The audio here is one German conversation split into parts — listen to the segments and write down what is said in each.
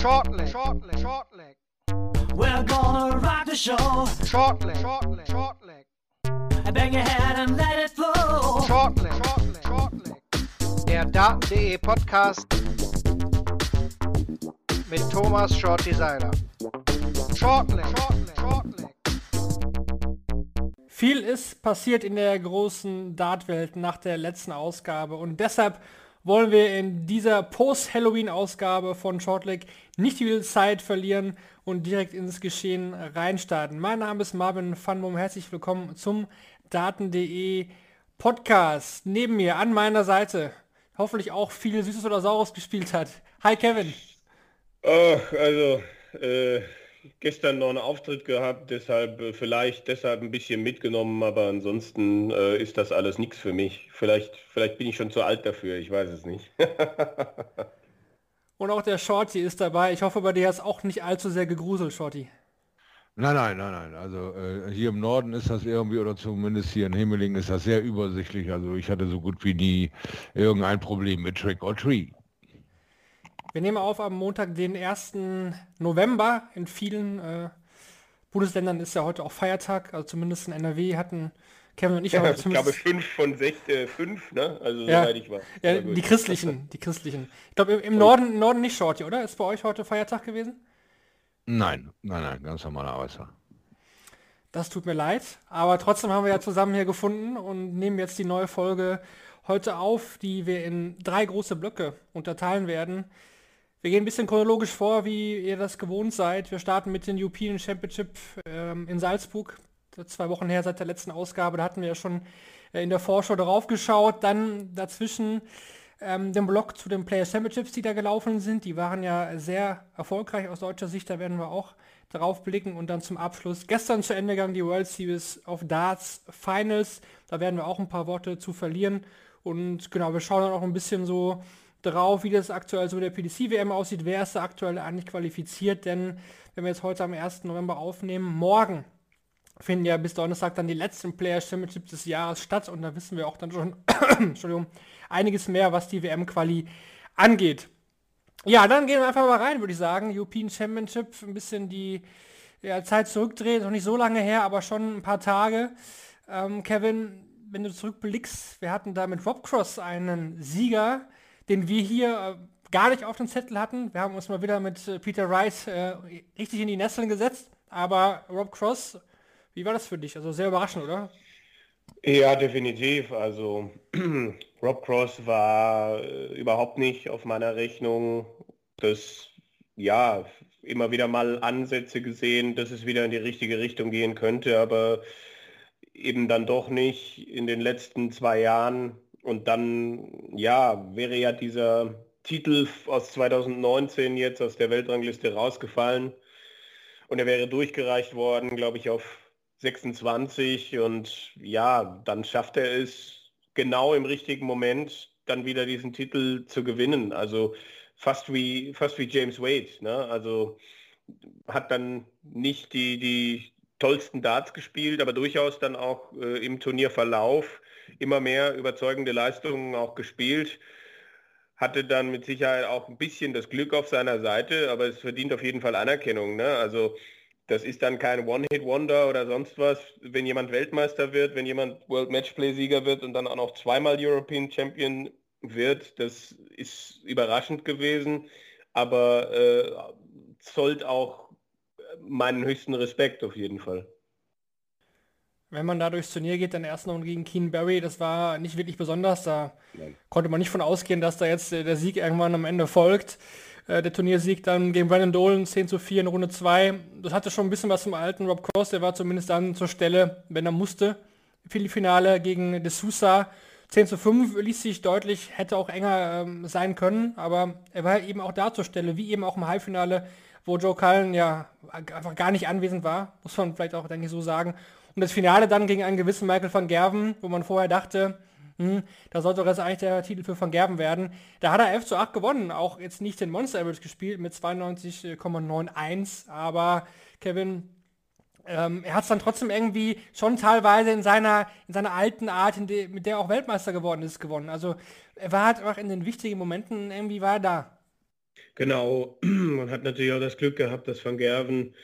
Shortleg, shortleg, shortleg. We're gonna rock the show. Shortleg, shortleg, shortleg. Bang your head and let it flow. Shortleg, shortleg, shortleg. Der Daten.de Podcast mit Thomas Shorty Seiler. Shortleg, shortleg, shortleg. Viel ist passiert in der großen Dartwelt nach der letzten Ausgabe und deshalb wollen wir in dieser Post-Halloween-Ausgabe von Shortleg nicht viel Zeit verlieren und direkt ins Geschehen reinstarten. Mein Name ist Marvin Funbom, herzlich willkommen zum Daten.de Podcast. Neben mir, an meiner Seite, hoffentlich auch viel Süßes oder Saures gespielt hat. Hi Kevin. Oh, also, äh, gestern noch einen Auftritt gehabt, deshalb äh, vielleicht deshalb ein bisschen mitgenommen, aber ansonsten äh, ist das alles nichts für mich. Vielleicht, vielleicht bin ich schon zu alt dafür, ich weiß es nicht. Und auch der Shorty ist dabei. Ich hoffe, bei dir ist auch nicht allzu sehr gegruselt, Shorty. Nein, nein, nein, nein. Also äh, hier im Norden ist das irgendwie, oder zumindest hier in Himmeling ist das sehr übersichtlich. Also ich hatte so gut wie nie irgendein Problem mit Trick or Treat. Wir nehmen auf am Montag, den 1. November. In vielen äh, Bundesländern ist ja heute auch Feiertag, also zumindest in NRW hatten Kevin und ich ja, Ich glaube fünf von sechs, äh, fünf, ne? Also ja, soweit ich war. Ja, die christlichen, die christlichen. Ich glaube im, im Norden, Norden nicht Shorty, oder? Ist bei euch heute Feiertag gewesen? Nein, nein, nein, ganz normaler Arbeitstag. Das tut mir leid, aber trotzdem haben wir ja zusammen hier gefunden und nehmen jetzt die neue Folge heute auf, die wir in drei große Blöcke unterteilen werden. Wir gehen ein bisschen chronologisch vor, wie ihr das gewohnt seid. Wir starten mit den European Championship ähm, in Salzburg. Zwei Wochen her seit der letzten Ausgabe, da hatten wir ja schon äh, in der Vorschau darauf geschaut. Dann dazwischen ähm, den Block zu den Player Championships, die da gelaufen sind. Die waren ja sehr erfolgreich aus deutscher Sicht, da werden wir auch darauf blicken. Und dann zum Abschluss gestern zu Ende gegangen die World Series of Darts Finals. Da werden wir auch ein paar Worte zu verlieren. Und genau, wir schauen dann auch ein bisschen so drauf, wie das aktuell so der PDC-WM aussieht. Wer ist da aktuell eigentlich qualifiziert? Denn wenn wir jetzt heute am 1. November aufnehmen, morgen finden ja bis Donnerstag dann die letzten Player Championships des Jahres statt und da wissen wir auch dann schon Entschuldigung, einiges mehr, was die WM-Quali angeht. Ja, dann gehen wir einfach mal rein, würde ich sagen. European Championship, ein bisschen die ja, Zeit zurückdrehen, noch nicht so lange her, aber schon ein paar Tage. Ähm, Kevin, wenn du zurückblickst, wir hatten da mit Rob Cross einen Sieger, den wir hier äh, gar nicht auf dem Zettel hatten. Wir haben uns mal wieder mit äh, Peter Wright äh, richtig in die Nesseln gesetzt. Aber Rob Cross, wie war das für dich? Also sehr überraschend, oder? Ja, definitiv. Also Rob Cross war äh, überhaupt nicht auf meiner Rechnung. Das, ja, immer wieder mal Ansätze gesehen, dass es wieder in die richtige Richtung gehen könnte, aber eben dann doch nicht in den letzten zwei Jahren und dann, ja, wäre ja dieser Titel aus 2019 jetzt aus der Weltrangliste rausgefallen und er wäre durchgereicht worden, glaube ich, auf 26 und ja, dann schafft er es genau im richtigen Moment dann wieder diesen Titel zu gewinnen. Also fast wie fast wie James Wade. Ne? Also hat dann nicht die, die tollsten Darts gespielt, aber durchaus dann auch äh, im Turnierverlauf immer mehr überzeugende Leistungen auch gespielt. Hatte dann mit Sicherheit auch ein bisschen das Glück auf seiner Seite, aber es verdient auf jeden Fall Anerkennung. Ne? Also das ist dann kein One-Hit-Wonder oder sonst was. Wenn jemand Weltmeister wird, wenn jemand World Matchplay-Sieger wird und dann auch noch zweimal European Champion wird, das ist überraschend gewesen, aber äh, zollt auch meinen höchsten Respekt auf jeden Fall. Wenn man da durchs Turnier geht, dann erst noch gegen Keen Barry, das war nicht wirklich besonders. Da Nein. konnte man nicht von ausgehen, dass da jetzt der Sieg irgendwann am Ende folgt. Äh, der Turniersieg dann gegen Brandon Dolan 10 zu 4 in Runde 2. Das hatte schon ein bisschen was zum alten Rob Cross, der war zumindest dann zur Stelle, wenn er musste. Finale gegen De Sousa 10 zu 5 ließ sich deutlich, hätte auch enger ähm, sein können, aber er war eben auch da zur Stelle, wie eben auch im Halbfinale, wo Joe Cullen ja einfach gar nicht anwesend war, muss man vielleicht auch, denke ich, so sagen. Und das Finale dann gegen einen gewissen Michael van Gerven, wo man vorher dachte, hm, da sollte doch jetzt eigentlich der Titel für Van Gerven werden. Da hat er 11 zu 8 gewonnen, auch jetzt nicht den Monster Average gespielt mit 92,91, aber Kevin, ähm, er hat es dann trotzdem irgendwie schon teilweise in seiner, in seiner alten Art, de, mit der auch Weltmeister geworden ist, gewonnen. Also er war halt auch in den wichtigen Momenten irgendwie war er da. Genau, man hat natürlich auch das Glück gehabt, dass Van Gerven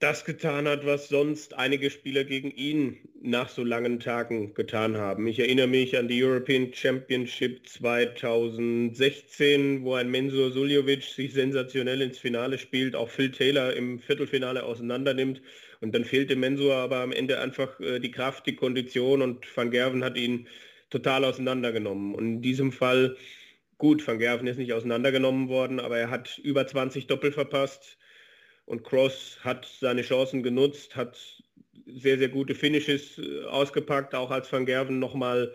das getan hat, was sonst einige Spieler gegen ihn nach so langen Tagen getan haben. Ich erinnere mich an die European Championship 2016, wo ein Mensur Suljovic sich sensationell ins Finale spielt, auch Phil Taylor im Viertelfinale auseinandernimmt. Und dann fehlte Mensur aber am Ende einfach äh, die Kraft, die Kondition und Van Gerven hat ihn total auseinandergenommen. Und in diesem Fall, gut, Van Gerven ist nicht auseinandergenommen worden, aber er hat über 20 Doppel verpasst und Cross hat seine Chancen genutzt, hat sehr, sehr gute Finishes äh, ausgepackt, auch als Van Gerven nochmal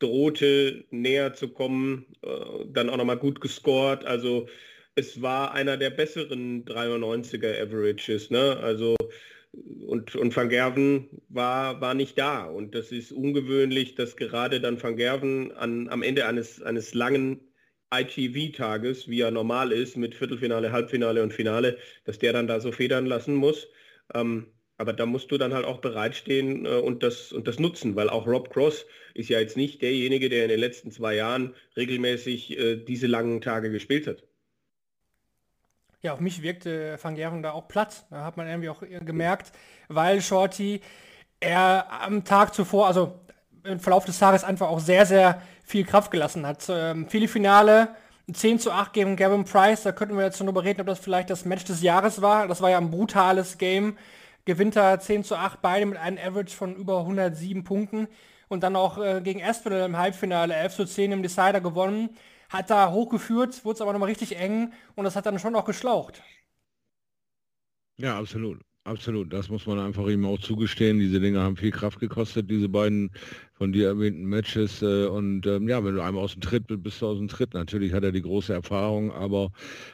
drohte, näher zu kommen, äh, dann auch nochmal gut gescored. Also es war einer der besseren 93er Averages. Ne? Also und, und Van Gerven war, war nicht da. Und das ist ungewöhnlich, dass gerade dann Van Gerven an, am Ende eines, eines langen ITV-Tages, wie er normal ist, mit Viertelfinale, Halbfinale und Finale, dass der dann da so federn lassen muss. Ähm, aber da musst du dann halt auch bereitstehen äh, und, das, und das nutzen, weil auch Rob Cross ist ja jetzt nicht derjenige, der in den letzten zwei Jahren regelmäßig äh, diese langen Tage gespielt hat. Ja, auf mich wirkte Van Gerven da auch platt. Da hat man irgendwie auch gemerkt, weil Shorty er am Tag zuvor, also im Verlauf des Tages einfach auch sehr, sehr viel Kraft gelassen hat. Ähm, viele Finale, 10 zu 8 gegen Gavin Price, da könnten wir jetzt schon drüber reden, ob das vielleicht das Match des Jahres war. Das war ja ein brutales Game. Gewinnt er 10 zu 8, beide mit einem Average von über 107 Punkten. Und dann auch äh, gegen Aspinall im Halbfinale 11 zu 10 im Decider gewonnen. Hat da hochgeführt, wurde es aber nochmal richtig eng und das hat dann schon auch geschlaucht. Ja, absolut. Absolut, das muss man einfach ihm auch zugestehen. Diese Dinge haben viel Kraft gekostet, diese beiden von dir erwähnten Matches. Äh, und ähm, ja, wenn du einmal aus dem Tritt bist, bist du aus dem Tritt. Natürlich hat er die große Erfahrung, aber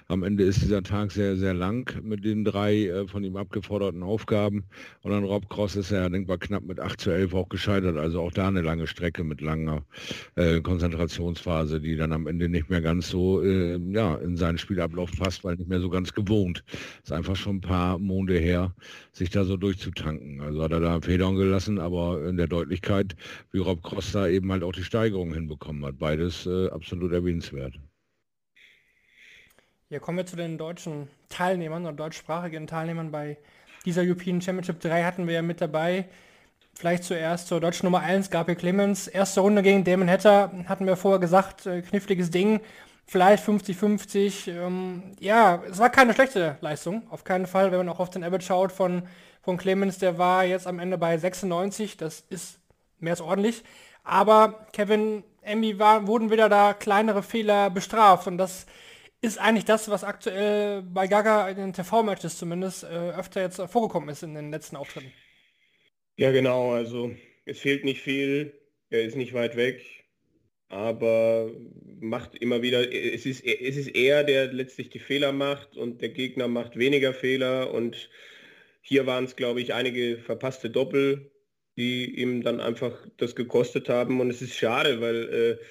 am Ende ist dieser Tag sehr, sehr lang mit den drei äh, von ihm abgeforderten Aufgaben. Und dann Rob Cross ist ja denkbar knapp mit 8 zu 11 auch gescheitert. Also auch da eine lange Strecke mit langer äh, Konzentrationsphase, die dann am Ende nicht mehr ganz so äh, ja, in seinen Spielablauf passt, weil nicht mehr so ganz gewohnt. Ist einfach schon ein paar Monde her, sich da so durchzutanken. Also hat er da Federn gelassen, aber in der Deutlichkeit wie Rob Cross da eben halt auch die Steigerung hinbekommen hat. Beides äh, absolut erwähnenswert. Ja, kommen wir zu den deutschen Teilnehmern oder deutschsprachigen Teilnehmern. Bei dieser European Championship 3 hatten wir ja mit dabei. Vielleicht zuerst zur deutschen Nummer 1, Gabriel Clemens. Erste Runde gegen Damon Hatter, hatten wir vorher gesagt, äh, kniffliges Ding. Vielleicht 50-50. Ähm, ja, es war keine schlechte Leistung, auf keinen Fall, wenn man auch auf den Average schaut von, von Clemens. Der war jetzt am Ende bei 96. Das ist mehr als ordentlich. Aber Kevin Emmy war, wurden wieder da kleinere Fehler bestraft und das ist eigentlich das, was aktuell bei Gaga in den TV-Matches zumindest äh, öfter jetzt vorgekommen ist in den letzten Auftritten. Ja, genau. Also es fehlt nicht viel. Er ist nicht weit weg, aber macht immer wieder. Es ist, es ist er, der letztlich die Fehler macht und der Gegner macht weniger Fehler und hier waren es, glaube ich, einige verpasste Doppel, die ihm dann einfach das gekostet haben. Und es ist schade, weil äh,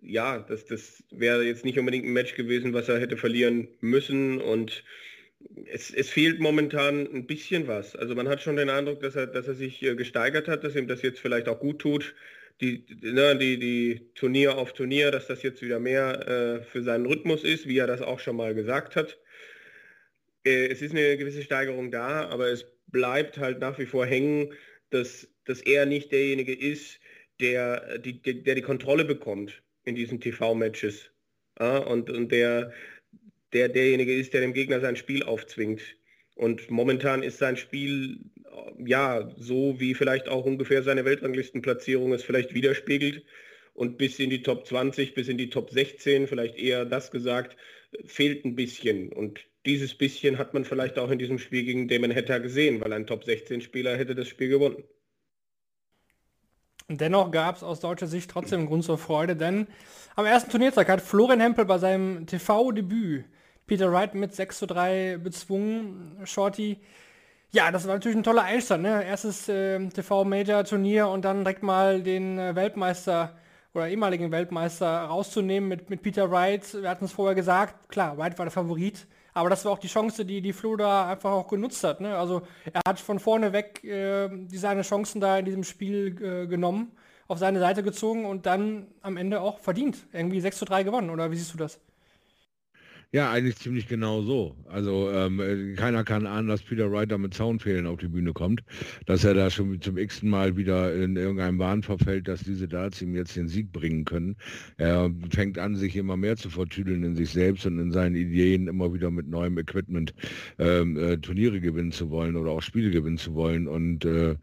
ja, das, das wäre jetzt nicht unbedingt ein Match gewesen, was er hätte verlieren müssen. Und es, es fehlt momentan ein bisschen was. Also man hat schon den Eindruck, dass er, dass er sich äh, gesteigert hat, dass ihm das jetzt vielleicht auch gut tut. Die, ne, die, die Turnier auf Turnier, dass das jetzt wieder mehr äh, für seinen Rhythmus ist, wie er das auch schon mal gesagt hat. Äh, es ist eine gewisse Steigerung da, aber es bleibt halt nach wie vor hängen, dass dass er nicht derjenige ist, der die, der die Kontrolle bekommt in diesen TV-Matches. Ja, und, und der, der derjenige ist, der dem Gegner sein Spiel aufzwingt. Und momentan ist sein Spiel ja so, wie vielleicht auch ungefähr seine Weltranglistenplatzierung es vielleicht widerspiegelt. Und bis in die Top 20, bis in die Top 16, vielleicht eher das gesagt, fehlt ein bisschen. Und dieses bisschen hat man vielleicht auch in diesem Spiel gegen Damon Hatter gesehen, weil ein Top 16 Spieler hätte das Spiel gewonnen. Dennoch gab es aus deutscher Sicht trotzdem Grund zur Freude, denn am ersten Turniertag hat Florian Hempel bei seinem TV-Debüt Peter Wright mit 6 zu 3 bezwungen. Shorty, ja, das war natürlich ein toller Einstand, ne? Erstes äh, TV-Major-Turnier und dann direkt mal den äh, Weltmeister oder ehemaligen Weltmeister rauszunehmen mit, mit Peter Wright. Wir hatten es vorher gesagt, klar, Wright war der Favorit, aber das war auch die Chance, die die Flo da einfach auch genutzt hat. Ne? Also er hat von vorne weg äh, seine Chancen da in diesem Spiel äh, genommen, auf seine Seite gezogen und dann am Ende auch verdient. Irgendwie 6 zu 3 gewonnen, oder wie siehst du das? Ja, eigentlich ziemlich genau so. Also ähm, äh, keiner kann ahnen, dass Peter Wright mit Zaunfehlen auf die Bühne kommt, dass er da schon zum x Mal wieder in irgendeinem Bahn verfällt, dass diese Darts ihm jetzt den Sieg bringen können. Er fängt an, sich immer mehr zu vertüdeln in sich selbst und in seinen Ideen, immer wieder mit neuem Equipment ähm, äh, Turniere gewinnen zu wollen oder auch Spiele gewinnen zu wollen. Und äh,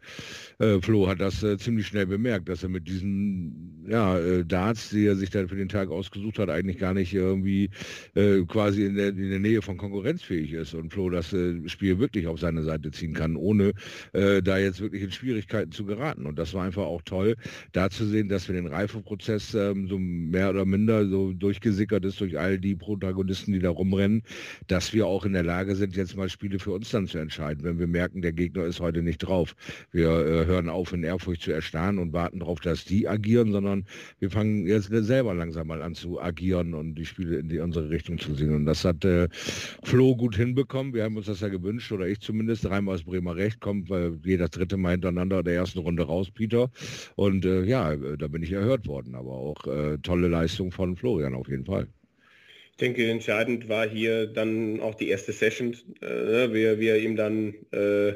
äh, Flo hat das äh, ziemlich schnell bemerkt, dass er mit diesen ja, äh, Darts, die er sich dann für den Tag ausgesucht hat, eigentlich gar nicht irgendwie quasi quasi in der, in der Nähe von konkurrenzfähig ist und Flo das äh, Spiel wirklich auf seine Seite ziehen kann, ohne äh, da jetzt wirklich in Schwierigkeiten zu geraten. Und das war einfach auch toll, da zu sehen, dass wir den Reifeprozess ähm, so mehr oder minder so durchgesickert ist durch all die Protagonisten, die da rumrennen, dass wir auch in der Lage sind, jetzt mal Spiele für uns dann zu entscheiden, wenn wir merken, der Gegner ist heute nicht drauf. Wir äh, hören auf, in Ehrfurcht zu erstarren und warten darauf, dass die agieren, sondern wir fangen jetzt selber langsam mal an zu agieren und die Spiele in die unsere Richtung zu sehen. Und das hat äh, Flo gut hinbekommen. Wir haben uns das ja gewünscht, oder ich zumindest. Dreimal aus Bremer Recht kommt, weil jeder dritte Mal hintereinander der ersten Runde raus, Peter. Und äh, ja, da bin ich erhört worden. Aber auch äh, tolle Leistung von Florian auf jeden Fall. Ich denke, entscheidend war hier dann auch die erste Session, äh, wie, wie er ihm dann äh,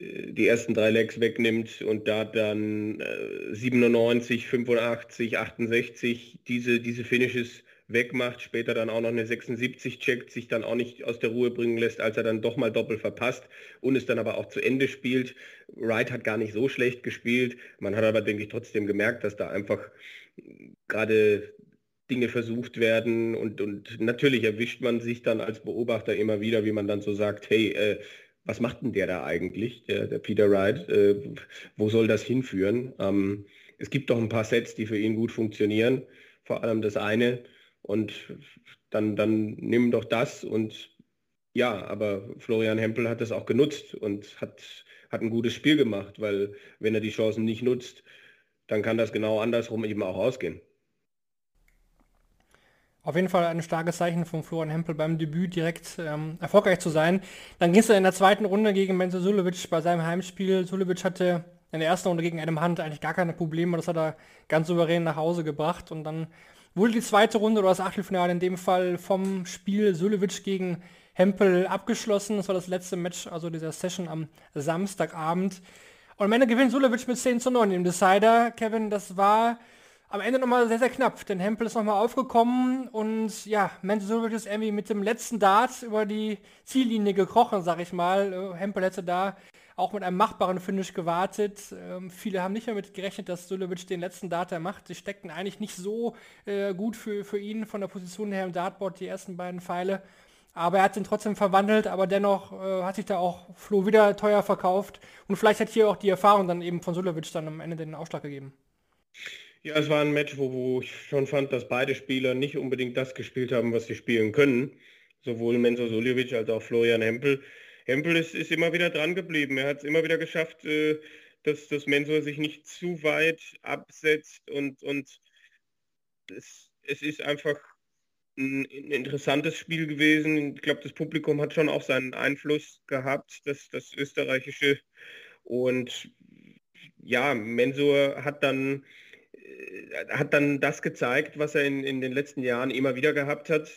die ersten drei Legs wegnimmt und da dann äh, 97, 85, 68 diese, diese Finishes wegmacht, später dann auch noch eine 76 checkt, sich dann auch nicht aus der Ruhe bringen lässt, als er dann doch mal doppelt verpasst und es dann aber auch zu Ende spielt. Wright hat gar nicht so schlecht gespielt. Man hat aber, denke ich, trotzdem gemerkt, dass da einfach gerade Dinge versucht werden und, und natürlich erwischt man sich dann als Beobachter immer wieder, wie man dann so sagt, hey, äh, was macht denn der da eigentlich, der, der Peter Wright? Äh, wo soll das hinführen? Ähm, es gibt doch ein paar Sets, die für ihn gut funktionieren. Vor allem das eine, und dann, dann nimm doch das und ja, aber Florian Hempel hat das auch genutzt und hat, hat ein gutes Spiel gemacht, weil wenn er die Chancen nicht nutzt, dann kann das genau andersrum eben auch ausgehen. Auf jeden Fall ein starkes Zeichen von Florian Hempel beim Debüt direkt ähm, erfolgreich zu sein. Dann ging es in der zweiten Runde gegen Menzo Sulevic bei seinem Heimspiel. Sulevic hatte in der ersten Runde gegen Adam Hunt eigentlich gar keine Probleme. Das hat er ganz souverän nach Hause gebracht und dann wurde die zweite Runde oder das Achtelfinale in dem Fall vom Spiel Sulevic gegen Hempel abgeschlossen. Das war das letzte Match, also dieser Session am Samstagabend. Und am Ende gewinnt Sulevic mit 10 zu 9 im Decider. Kevin, das war am Ende nochmal sehr, sehr knapp, denn Hempel ist nochmal aufgekommen und ja, Menzo Sulevic ist irgendwie mit dem letzten Dart über die Ziellinie gekrochen, sag ich mal. Hempel hätte da auch mit einem machbaren Finish gewartet. Ähm, viele haben nicht mehr mit gerechnet, dass Sulevic den letzten Data macht. Sie steckten eigentlich nicht so äh, gut für, für ihn von der Position her im Dartboard, die ersten beiden Pfeile. Aber er hat ihn trotzdem verwandelt, aber dennoch äh, hat sich da auch Flo wieder teuer verkauft. Und vielleicht hat hier auch die Erfahrung dann eben von Sulevic dann am Ende den Ausschlag gegeben. Ja, es war ein Match, wo, wo ich schon fand, dass beide Spieler nicht unbedingt das gespielt haben, was sie spielen können. Sowohl Menzo Suljevic als auch Florian Hempel. Hempel ist, ist immer wieder dran geblieben. Er hat es immer wieder geschafft, äh, dass das Mensur sich nicht zu weit absetzt und, und es, es ist einfach ein, ein interessantes Spiel gewesen. Ich glaube, das Publikum hat schon auch seinen Einfluss gehabt, das, das österreichische. Und ja, Mensur hat dann, hat dann das gezeigt, was er in, in den letzten Jahren immer wieder gehabt hat.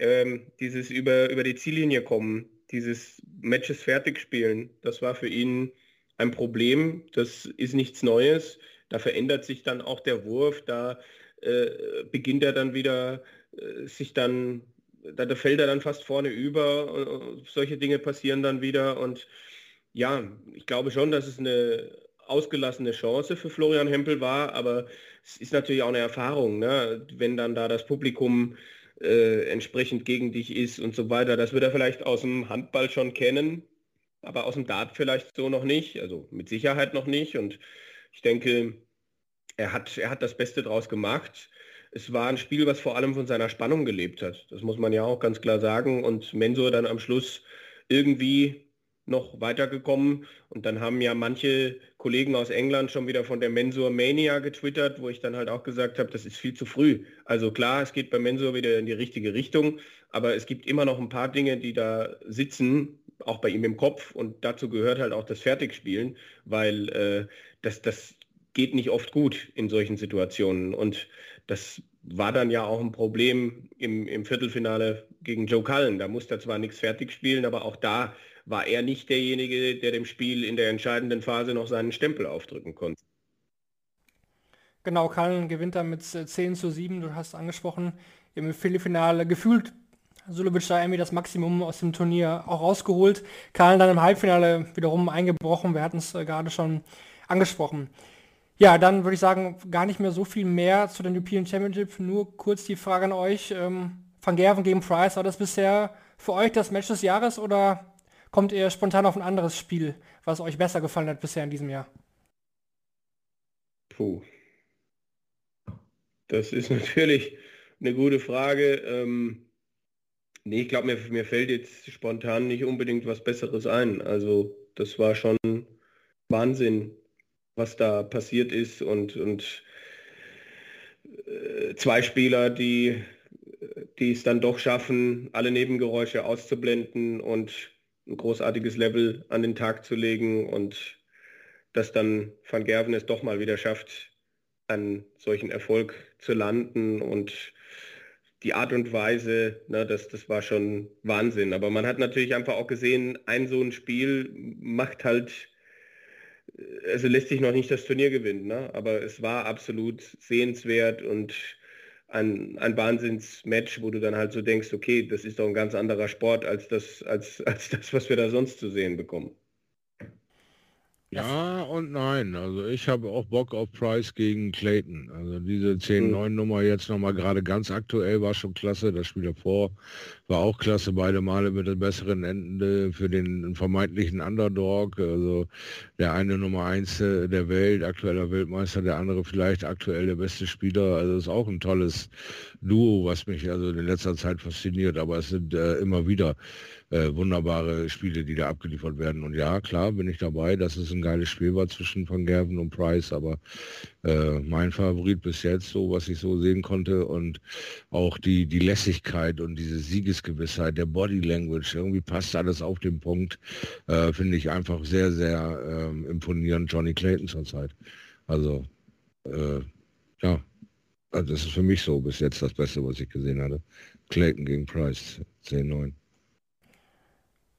Ähm, dieses über, über die Ziellinie kommen, dieses Matches fertig spielen, das war für ihn ein Problem. Das ist nichts Neues. Da verändert sich dann auch der Wurf. Da äh, beginnt er dann wieder äh, sich dann, da, da, fällt er dann fast vorne über. Und, solche Dinge passieren dann wieder. Und ja, ich glaube schon, dass es eine ausgelassene Chance für Florian Hempel war, aber es ist natürlich auch eine Erfahrung, ne? wenn dann da das Publikum äh, entsprechend gegen dich ist und so weiter. Das wird er vielleicht aus dem Handball schon kennen, aber aus dem Dart vielleicht so noch nicht, also mit Sicherheit noch nicht. Und ich denke, er hat, er hat das Beste draus gemacht. Es war ein Spiel, was vor allem von seiner Spannung gelebt hat. Das muss man ja auch ganz klar sagen. Und Mensur dann am Schluss irgendwie noch weitergekommen. Und dann haben ja manche Kollegen aus England schon wieder von der Mensur Mania getwittert, wo ich dann halt auch gesagt habe, das ist viel zu früh. Also klar, es geht bei Mensur wieder in die richtige Richtung, aber es gibt immer noch ein paar Dinge, die da sitzen, auch bei ihm im Kopf. Und dazu gehört halt auch das Fertigspielen, weil äh, das, das geht nicht oft gut in solchen Situationen. Und das war dann ja auch ein Problem im, im Viertelfinale gegen Joe Cullen. Da musste er zwar nichts fertig spielen, aber auch da war er nicht derjenige, der dem Spiel in der entscheidenden Phase noch seinen Stempel aufdrücken konnte. Genau, Cullen gewinnt da mit 10 zu 7, du hast angesprochen, im Viertelfinale gefühlt Sulovic da irgendwie das Maximum aus dem Turnier auch rausgeholt. Cullen dann im Halbfinale wiederum eingebrochen, wir hatten es äh, gerade schon angesprochen. Ja, dann würde ich sagen, gar nicht mehr so viel mehr zu den European Championship. Nur kurz die Frage an euch. Ähm, Van Gerven gegen Price, war das bisher für euch das Match des Jahres oder kommt ihr spontan auf ein anderes Spiel, was euch besser gefallen hat bisher in diesem Jahr? Puh. Das ist natürlich eine gute Frage. Ähm, nee, ich glaube, mir, mir fällt jetzt spontan nicht unbedingt was Besseres ein. Also das war schon Wahnsinn, was da passiert ist und, und äh, zwei Spieler, die, die es dann doch schaffen, alle Nebengeräusche auszublenden und ein großartiges Level an den Tag zu legen und dass dann Van Gerven es doch mal wieder schafft, an solchen Erfolg zu landen und die Art und Weise, ne, das, das war schon Wahnsinn. Aber man hat natürlich einfach auch gesehen, ein so ein Spiel macht halt also lässt sich noch nicht das Turnier gewinnen, ne? aber es war absolut sehenswert und ein, ein Wahnsinnsmatch, wo du dann halt so denkst, okay, das ist doch ein ganz anderer Sport als das, als, als das, was wir da sonst zu sehen bekommen. Ja und nein. Also ich habe auch Bock auf Price gegen Clayton. Also diese 10-9-Nummer jetzt nochmal gerade ganz aktuell war schon klasse. Das Spiel davor war auch klasse. Beide Male mit dem besseren Ende für den vermeintlichen Underdog. Also der eine Nummer 1 der Welt, aktueller Weltmeister, der andere vielleicht aktuell der beste Spieler. Also ist auch ein tolles Duo, was mich also in letzter Zeit fasziniert. Aber es sind äh, immer wieder äh, wunderbare Spiele, die da abgeliefert werden. Und ja, klar, bin ich dabei, dass es ein geiles Spiel war zwischen Van Gerven und Price, aber äh, mein Favorit bis jetzt, so was ich so sehen konnte und auch die, die Lässigkeit und diese Siegesgewissheit, der Body Language, irgendwie passt alles auf den Punkt, äh, finde ich einfach sehr, sehr ähm, imponierend Johnny Clayton zurzeit. Also, äh, ja, also das ist für mich so bis jetzt das Beste, was ich gesehen hatte. Clayton gegen Price, 10-9.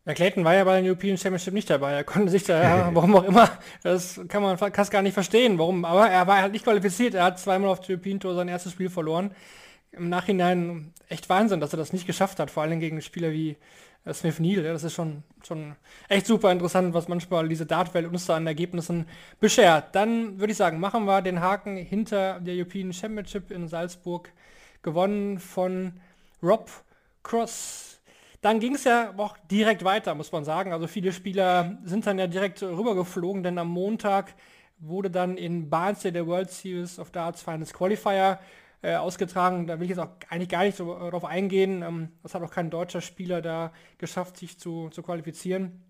Ja, Clayton war ja bei den European Championship nicht dabei. Er konnte sich da, warum auch immer, das kann man fast gar nicht verstehen, warum. Aber er war halt nicht qualifiziert. Er hat zweimal auf der European Tour sein erstes Spiel verloren. Im Nachhinein echt Wahnsinn, dass er das nicht geschafft hat, vor allem gegen Spieler wie äh, Smith Neal. Ja, das ist schon, schon echt super interessant, was manchmal diese Dartwelt uns da an Ergebnissen beschert. Dann würde ich sagen, machen wir den Haken hinter der European Championship in Salzburg, gewonnen von Rob Cross dann ging es ja auch direkt weiter, muss man sagen. Also viele Spieler sind dann ja direkt rübergeflogen, denn am Montag wurde dann in Barnsley der World Series of Darts Finals Qualifier äh, ausgetragen. Da will ich jetzt auch eigentlich gar nicht so darauf eingehen. Ähm, das hat auch kein deutscher Spieler da geschafft, sich zu, zu qualifizieren.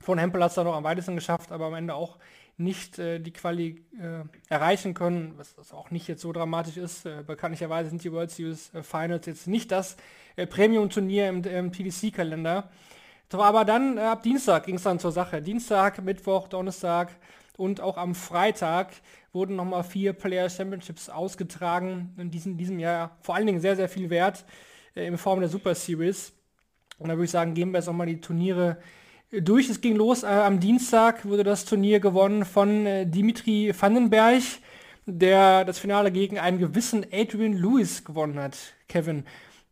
Von Hempel hat es da noch am weitesten geschafft, aber am Ende auch nicht äh, die Quali äh, erreichen können, was, was, auch nicht jetzt so dramatisch ist. Äh, bekanntlicherweise sind die World Series äh, Finals jetzt nicht das äh, Premium-Turnier im, im PDC-Kalender. Aber dann äh, ab Dienstag ging es dann zur Sache. Dienstag, Mittwoch, Donnerstag und auch am Freitag wurden nochmal vier Player Championships ausgetragen. In diesem, diesem Jahr vor allen Dingen sehr, sehr viel wert in Form der Super Series. Und da würde ich sagen, gehen wir jetzt nochmal die Turniere durch. Es ging los. Äh, am Dienstag wurde das Turnier gewonnen von äh, Dimitri Vandenberg, der das Finale gegen einen gewissen Adrian Lewis gewonnen hat. Kevin.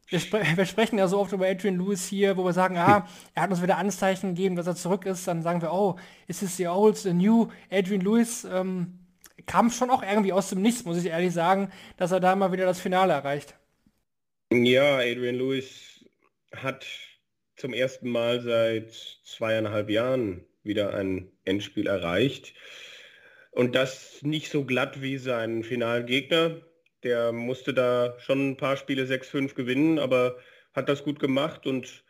Wir, spre wir, sprechen ja so oft über Adrian Lewis hier, wo wir sagen, ah, er hat uns wieder Anzeichen gegeben, dass er zurück ist. Dann sagen wir, oh, ist es the old, the new Adrian Lewis? Ähm, kam schon auch irgendwie aus dem Nichts, muss ich ehrlich sagen, dass er da mal wieder das Finale erreicht. Ja, Adrian Lewis hat zum ersten Mal seit zweieinhalb Jahren wieder ein Endspiel erreicht. Und das nicht so glatt wie sein Finalgegner. Der musste da schon ein paar Spiele 6-5 gewinnen, aber hat das gut gemacht und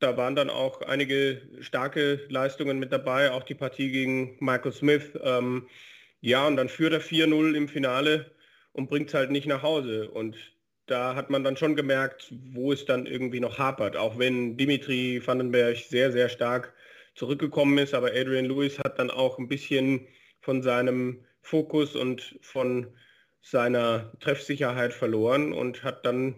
da waren dann auch einige starke Leistungen mit dabei, auch die Partie gegen Michael Smith. Ähm, ja, und dann führt er 4-0 im Finale und bringt es halt nicht nach Hause. Und da hat man dann schon gemerkt, wo es dann irgendwie noch hapert. Auch wenn Dimitri Vandenberg sehr, sehr stark zurückgekommen ist, aber Adrian Lewis hat dann auch ein bisschen von seinem Fokus und von seiner Treffsicherheit verloren und hat dann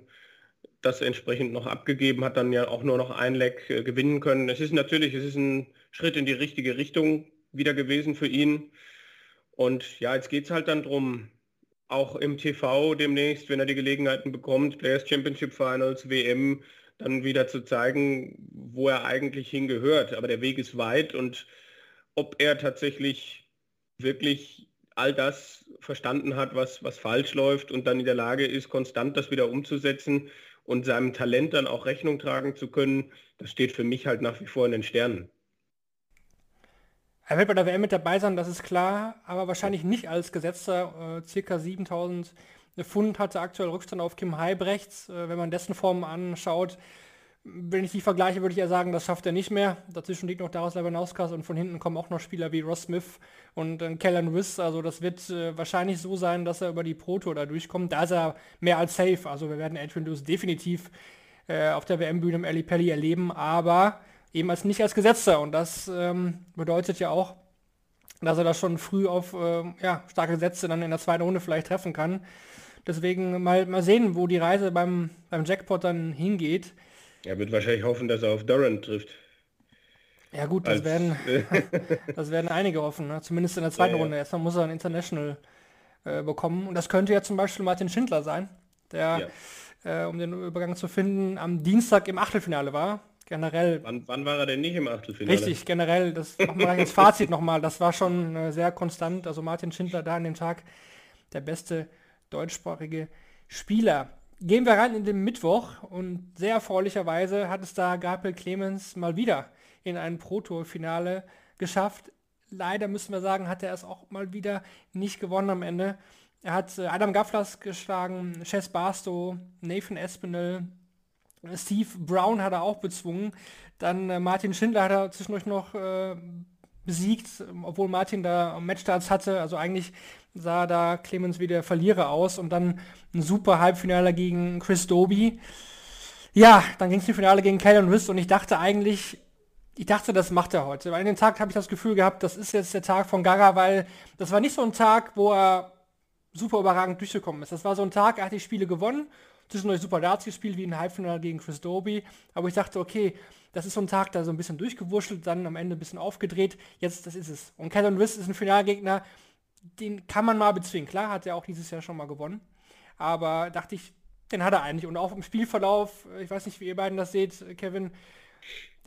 das entsprechend noch abgegeben, hat dann ja auch nur noch ein Leck äh, gewinnen können. Es ist natürlich, es ist ein Schritt in die richtige Richtung wieder gewesen für ihn. Und ja, jetzt geht es halt dann darum, auch im TV demnächst, wenn er die Gelegenheiten bekommt, Players Championship Finals, WM, dann wieder zu zeigen, wo er eigentlich hingehört. Aber der Weg ist weit und ob er tatsächlich wirklich all das verstanden hat, was, was falsch läuft und dann in der Lage ist, konstant das wieder umzusetzen und seinem Talent dann auch Rechnung tragen zu können, das steht für mich halt nach wie vor in den Sternen. Er wird bei der WM mit dabei sein, das ist klar, aber wahrscheinlich nicht als Gesetzter. Äh, circa 7000 Pfund hatte aktuell Rückstand auf Kim Heibrechts. Äh, wenn man dessen Form anschaut, wenn ich die vergleiche, würde ich eher sagen, das schafft er nicht mehr. Dazwischen liegt noch Darius Labanauskas und von hinten kommen auch noch Spieler wie Ross Smith und äh, Kellen Wiss. Also das wird äh, wahrscheinlich so sein, dass er über die Pro Tour da durchkommt. Da ist er mehr als safe. Also wir werden Adrian Lewis definitiv äh, auf der WM-Bühne im Ali Pelli erleben, aber eben als nicht als Gesetzter. Und das ähm, bedeutet ja auch, dass er das schon früh auf äh, ja, starke Sätze dann in der zweiten Runde vielleicht treffen kann. Deswegen mal, mal sehen, wo die Reise beim, beim Jackpot dann hingeht. Er wird wahrscheinlich hoffen, dass er auf Durant trifft. Ja gut, das, werden, das werden einige hoffen, ne? zumindest in der zweiten ja, ja. Runde. Erstmal muss er ein International äh, bekommen. Und das könnte ja zum Beispiel Martin Schindler sein, der, ja. äh, um den Übergang zu finden, am Dienstag im Achtelfinale war generell. Wann, wann, war er denn nicht im Achtelfinale? Richtig, generell, das wir jetzt Fazit nochmal. Das war schon äh, sehr konstant. Also Martin Schindler da an dem Tag der beste deutschsprachige Spieler. Gehen wir rein in den Mittwoch und sehr erfreulicherweise hat es da Gabriel Clemens mal wieder in ein Pro-Tour-Finale geschafft. Leider müssen wir sagen, hat er es auch mal wieder nicht gewonnen am Ende. Er hat äh, Adam Gafflas geschlagen, Chess Barstow, Nathan Espinel, Steve Brown hat er auch bezwungen. Dann äh, Martin Schindler hat er zwischendurch noch äh, besiegt, obwohl Martin da Matchstarts hatte. Also eigentlich sah da Clemens wie der Verlierer aus und dann ein super Halbfinale gegen Chris Doby. Ja, dann ging es im Finale gegen Kellen Riss und ich dachte eigentlich, ich dachte, das macht er heute. Weil an dem Tag habe ich das Gefühl gehabt, das ist jetzt der Tag von Gaga, weil das war nicht so ein Tag, wo er super überragend durchgekommen ist. Das war so ein Tag, er hat die Spiele gewonnen zwischendurch super Darts gespielt, wie ein Halbfinale gegen Chris Doby. Aber ich dachte, okay, das ist so ein Tag, da so ein bisschen durchgewurschtelt, dann am Ende ein bisschen aufgedreht. Jetzt, das ist es. Und Callum Riss ist ein Finalgegner, den kann man mal bezwingen. Klar, hat er auch dieses Jahr schon mal gewonnen. Aber dachte ich, den hat er eigentlich. Und auch im Spielverlauf, ich weiß nicht, wie ihr beiden das seht, Kevin,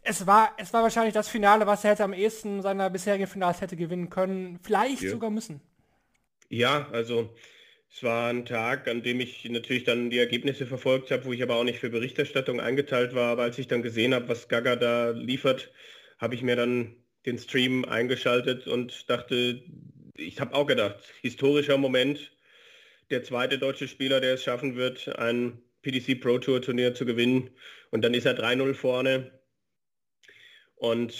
es war, es war wahrscheinlich das Finale, was er hätte am ehesten seiner bisherigen Finals hätte gewinnen können. Vielleicht ja. sogar müssen. Ja, also es war ein Tag, an dem ich natürlich dann die Ergebnisse verfolgt habe, wo ich aber auch nicht für Berichterstattung eingeteilt war. Aber als ich dann gesehen habe, was Gaga da liefert, habe ich mir dann den Stream eingeschaltet und dachte, ich habe auch gedacht, historischer Moment, der zweite deutsche Spieler, der es schaffen wird, ein PDC Pro Tour Turnier zu gewinnen. Und dann ist er 3-0 vorne. Und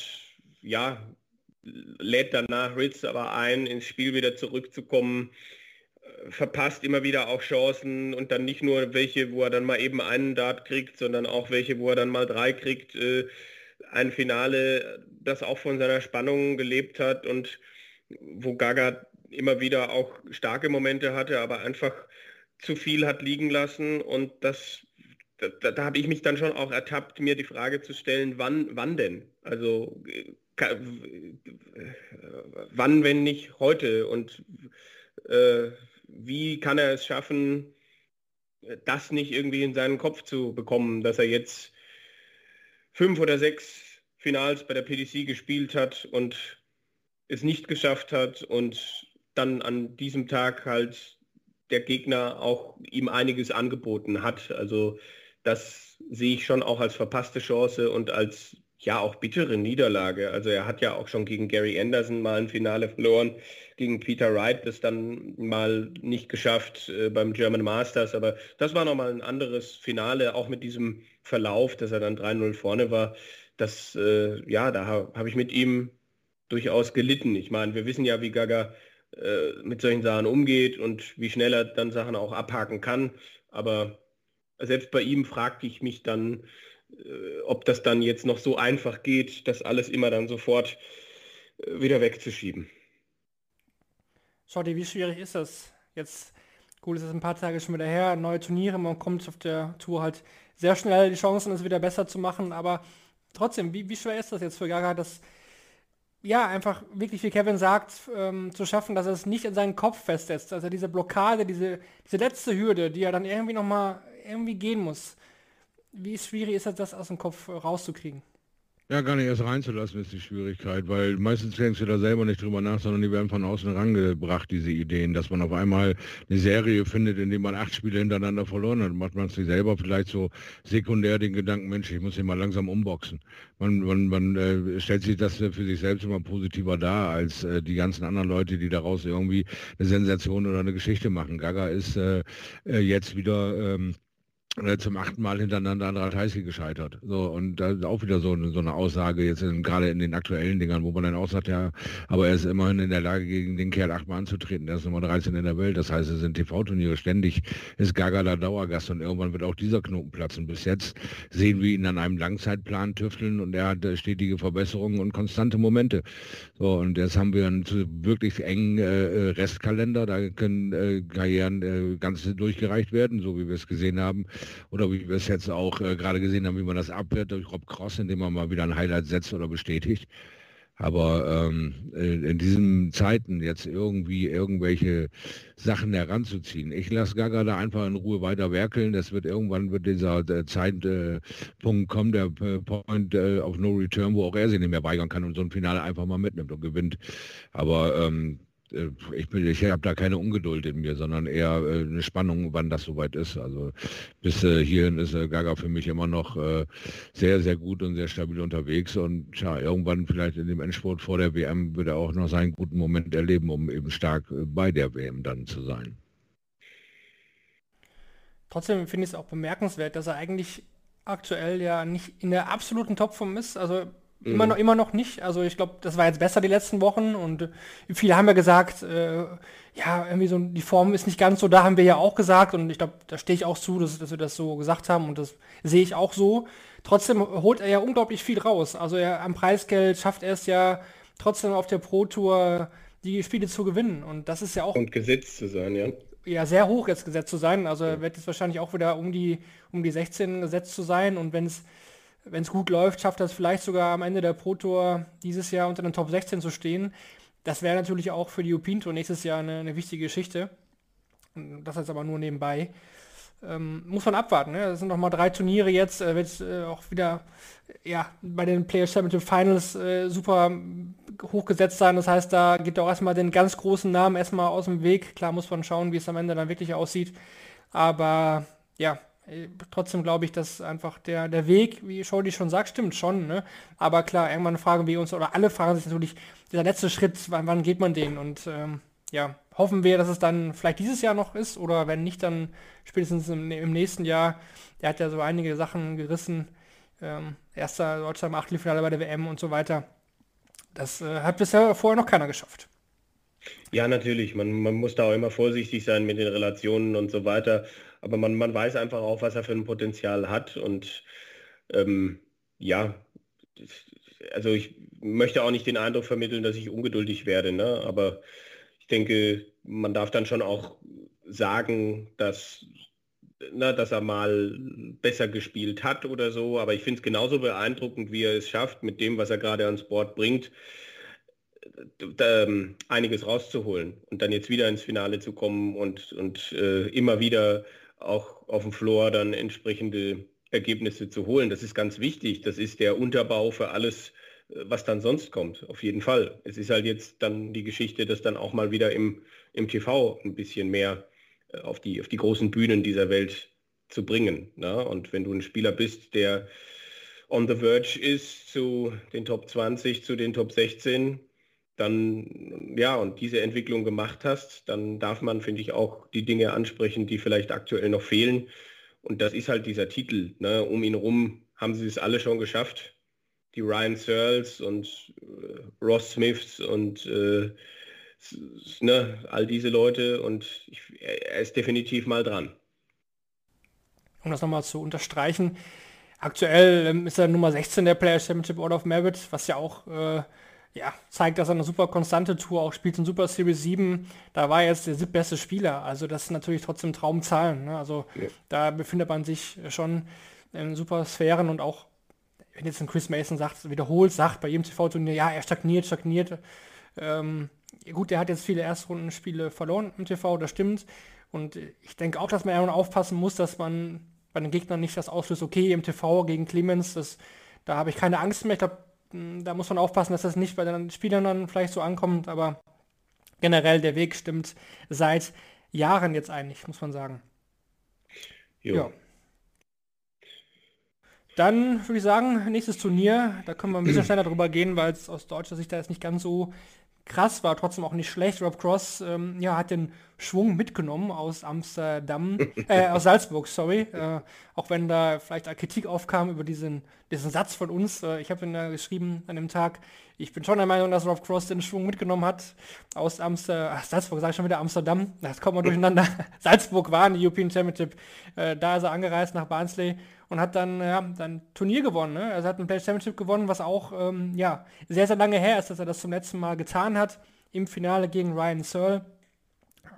ja, lädt danach Ritz aber ein, ins Spiel wieder zurückzukommen verpasst immer wieder auch Chancen und dann nicht nur welche, wo er dann mal eben einen Dart kriegt, sondern auch welche, wo er dann mal drei kriegt. Äh, ein Finale, das auch von seiner Spannung gelebt hat und wo Gaga immer wieder auch starke Momente hatte, aber einfach zu viel hat liegen lassen und das da, da habe ich mich dann schon auch ertappt, mir die Frage zu stellen, wann, wann denn? Also äh, wann, wenn nicht heute? Und äh, wie kann er es schaffen, das nicht irgendwie in seinen Kopf zu bekommen, dass er jetzt fünf oder sechs Finals bei der PDC gespielt hat und es nicht geschafft hat und dann an diesem Tag halt der Gegner auch ihm einiges angeboten hat. Also das sehe ich schon auch als verpasste Chance und als ja auch bittere Niederlage. Also er hat ja auch schon gegen Gary Anderson mal ein Finale verloren, gegen Peter Wright das dann mal nicht geschafft äh, beim German Masters, aber das war nochmal ein anderes Finale, auch mit diesem Verlauf, dass er dann 3-0 vorne war. Das, äh, ja, da habe ich mit ihm durchaus gelitten. Ich meine, wir wissen ja, wie Gaga äh, mit solchen Sachen umgeht und wie schnell er dann Sachen auch abhaken kann, aber selbst bei ihm fragte ich mich dann, ob das dann jetzt noch so einfach geht, das alles immer dann sofort äh, wieder wegzuschieben. Schotti, wie schwierig ist das jetzt Gut, es ist ein paar Tage schon wieder her, neue Turniere, man kommt auf der Tour halt sehr schnell die Chancen, es wieder besser zu machen, aber trotzdem, wie, wie schwer ist das jetzt für Gaga, das ja, einfach wirklich, wie Kevin sagt, ähm, zu schaffen, dass er es nicht in seinen Kopf festsetzt. Also diese Blockade, diese, diese letzte Hürde, die er dann irgendwie nochmal irgendwie gehen muss. Wie schwierig ist das, das aus dem Kopf rauszukriegen? Ja, gar nicht erst reinzulassen ist die Schwierigkeit, weil meistens denkst du da selber nicht drüber nach, sondern die werden von außen rangebracht, diese Ideen, dass man auf einmal eine Serie findet, in der man acht Spiele hintereinander verloren hat, macht man sich selber vielleicht so sekundär den Gedanken, Mensch, ich muss hier mal langsam umboxen. Man, man, man äh, stellt sich das für sich selbst immer positiver dar, als äh, die ganzen anderen Leute, die daraus irgendwie eine Sensation oder eine Geschichte machen. Gaga ist äh, äh jetzt wieder... Ähm, äh, zum achten Mal hintereinander an Ratajski gescheitert. So, und da ist auch wieder so, eine, so eine Aussage, jetzt in, gerade in den aktuellen Dingern, wo man dann auch sagt, ja, aber er ist immerhin in der Lage, gegen den Kerl achtmal anzutreten. Der ist Nummer 13 in der Welt. Das heißt, es sind TV-Turniere. Ständig ist Gaga da Dauergast und irgendwann wird auch dieser Knoten platzen. Bis jetzt sehen wir ihn an einem Langzeitplan tüfteln und er hat äh, stetige Verbesserungen und konstante Momente. So, und jetzt haben wir einen wirklich engen äh, Restkalender. Da können äh, Karrieren äh, ganz durchgereicht werden, so wie wir es gesehen haben oder wie wir es jetzt auch äh, gerade gesehen haben, wie man das abwehrt durch Rob Cross, indem man mal wieder ein Highlight setzt oder bestätigt. Aber ähm, in diesen Zeiten jetzt irgendwie irgendwelche Sachen heranzuziehen. Ich lasse Gaga da einfach in Ruhe weiter werkeln. Das wird irgendwann wird dieser äh, Zeitpunkt kommen, der äh, Point äh, of No Return, wo auch er sich nicht mehr weigern kann und so ein Finale einfach mal mitnimmt und gewinnt. Aber ähm, äh, ich, ich habe da keine Ungeduld in mir, sondern eher äh, eine Spannung, wann das soweit ist. Also bis äh, hierhin ist Gaga für mich immer noch sehr, sehr gut und sehr stabil unterwegs und tja, irgendwann vielleicht in dem Endspurt vor der WM wird er auch noch seinen guten Moment erleben, um eben stark bei der WM dann zu sein. Trotzdem finde ich es auch bemerkenswert, dass er eigentlich aktuell ja nicht in der absoluten Topform ist. Also Immer noch, immer noch nicht. Also ich glaube, das war jetzt besser die letzten Wochen und viele haben ja gesagt, äh, ja, irgendwie so die Form ist nicht ganz so, da haben wir ja auch gesagt und ich glaube, da stehe ich auch zu, dass, dass wir das so gesagt haben und das sehe ich auch so. Trotzdem holt er ja unglaublich viel raus. Also er am Preisgeld schafft er es ja trotzdem auf der Pro Tour die Spiele zu gewinnen und das ist ja auch und gesetzt zu sein, ja. Ja, sehr hoch jetzt gesetzt zu sein. Also er wird jetzt wahrscheinlich auch wieder um die um die 16 gesetzt zu sein und wenn es wenn es gut läuft, schafft es vielleicht sogar am Ende der Pro Tour dieses Jahr unter den Top 16 zu stehen. Das wäre natürlich auch für die Upin Tour nächstes Jahr eine, eine wichtige Geschichte. Das ist aber nur nebenbei. Ähm, muss man abwarten. Ne? Das sind noch mal drei Turniere jetzt. Äh, wird äh, auch wieder ja, bei den Players Championship Finals äh, super hochgesetzt sein. Das heißt, da geht auch erstmal den ganz großen Namen erstmal aus dem Weg. Klar muss man schauen, wie es am Ende dann wirklich aussieht. Aber ja, trotzdem glaube ich, dass einfach der, der Weg, wie Scholdi schon sagt, stimmt schon. Ne? Aber klar, irgendwann fragen wir uns, oder alle fragen sich natürlich, dieser letzte Schritt, wann, wann geht man den? Und ähm, ja, hoffen wir, dass es dann vielleicht dieses Jahr noch ist oder wenn nicht, dann spätestens im, im nächsten Jahr. Der hat ja so einige Sachen gerissen. Ähm, erster Deutschland im Achtelfinale bei der WM und so weiter. Das äh, hat bisher vorher noch keiner geschafft. Ja, natürlich. Man, man muss da auch immer vorsichtig sein mit den Relationen und so weiter. Aber man, man weiß einfach auch, was er für ein Potenzial hat. Und ähm, ja, also ich möchte auch nicht den Eindruck vermitteln, dass ich ungeduldig werde. Ne? Aber ich denke, man darf dann schon auch sagen, dass, na, dass er mal besser gespielt hat oder so. Aber ich finde es genauso beeindruckend, wie er es schafft, mit dem, was er gerade ans Board bringt, ähm, einiges rauszuholen und dann jetzt wieder ins Finale zu kommen und, und äh, immer wieder auch auf dem Floor dann entsprechende Ergebnisse zu holen. Das ist ganz wichtig. Das ist der Unterbau für alles, äh, was dann sonst kommt. Auf jeden Fall. Es ist halt jetzt dann die Geschichte, dass dann auch mal wieder im, im TV ein bisschen mehr äh, auf die, auf die großen Bühnen dieser Welt zu bringen. Ne? Und wenn du ein Spieler bist, der on the verge ist zu den Top 20, zu den Top 16, dann ja und diese Entwicklung gemacht hast, dann darf man, finde ich, auch die Dinge ansprechen, die vielleicht aktuell noch fehlen. Und das ist halt dieser Titel. Ne? Um ihn rum haben sie es alle schon geschafft. Die Ryan Searles und äh, Ross Smiths und äh, ne, all diese Leute. Und ich, er ist definitiv mal dran. Um das nochmal zu unterstreichen, aktuell ähm, ist er Nummer 16 der Players Championship Order of Merit, was ja auch äh, ja, zeigt, dass er eine super konstante Tour auch spielt in Super Series 7. Da war er jetzt der siebtbeste Spieler. Also das ist natürlich trotzdem Traumzahlen. Ne? Also ja. da befindet man sich schon in super Sphären und auch, wenn jetzt ein Chris Mason sagt, wiederholt sagt bei jedem TV-Turnier, ja, er stagniert, stagniert. Ähm, gut, er hat jetzt viele Erstrundenspiele verloren im TV, das stimmt. Und ich denke auch, dass man irgendwann aufpassen muss, dass man bei den Gegnern nicht das auslöst, okay, im TV gegen Clemens, das, da habe ich keine Angst mehr. Ich glaube, da muss man aufpassen, dass das nicht bei den Spielern dann vielleicht so ankommt, aber generell der Weg stimmt seit Jahren jetzt eigentlich, muss man sagen. Jo. Ja. Dann würde ich sagen, nächstes Turnier, da können wir ein bisschen schneller drüber gehen, weil es aus deutscher Sicht da jetzt nicht ganz so krass war, trotzdem auch nicht schlecht. Rob Cross ähm, ja, hat den Schwung mitgenommen aus Amsterdam, äh, aus Salzburg, sorry. Äh, auch wenn da vielleicht Kritik aufkam über diesen, diesen Satz von uns. Äh, ich habe ihn da geschrieben an dem Tag, ich bin schon der Meinung, dass Rob Cross den Schwung mitgenommen hat aus Amsterdam, Salzburg, sage ich schon wieder Amsterdam, das kommt mal durcheinander. Salzburg war in die European Championship, äh, da ist er angereist nach Barnsley und hat dann ja, dann Turnier gewonnen. Ne? Also hat ein Play Championship gewonnen, was auch ähm, ja, sehr, sehr lange her ist, dass er das zum letzten Mal getan hat. Im Finale gegen Ryan Searle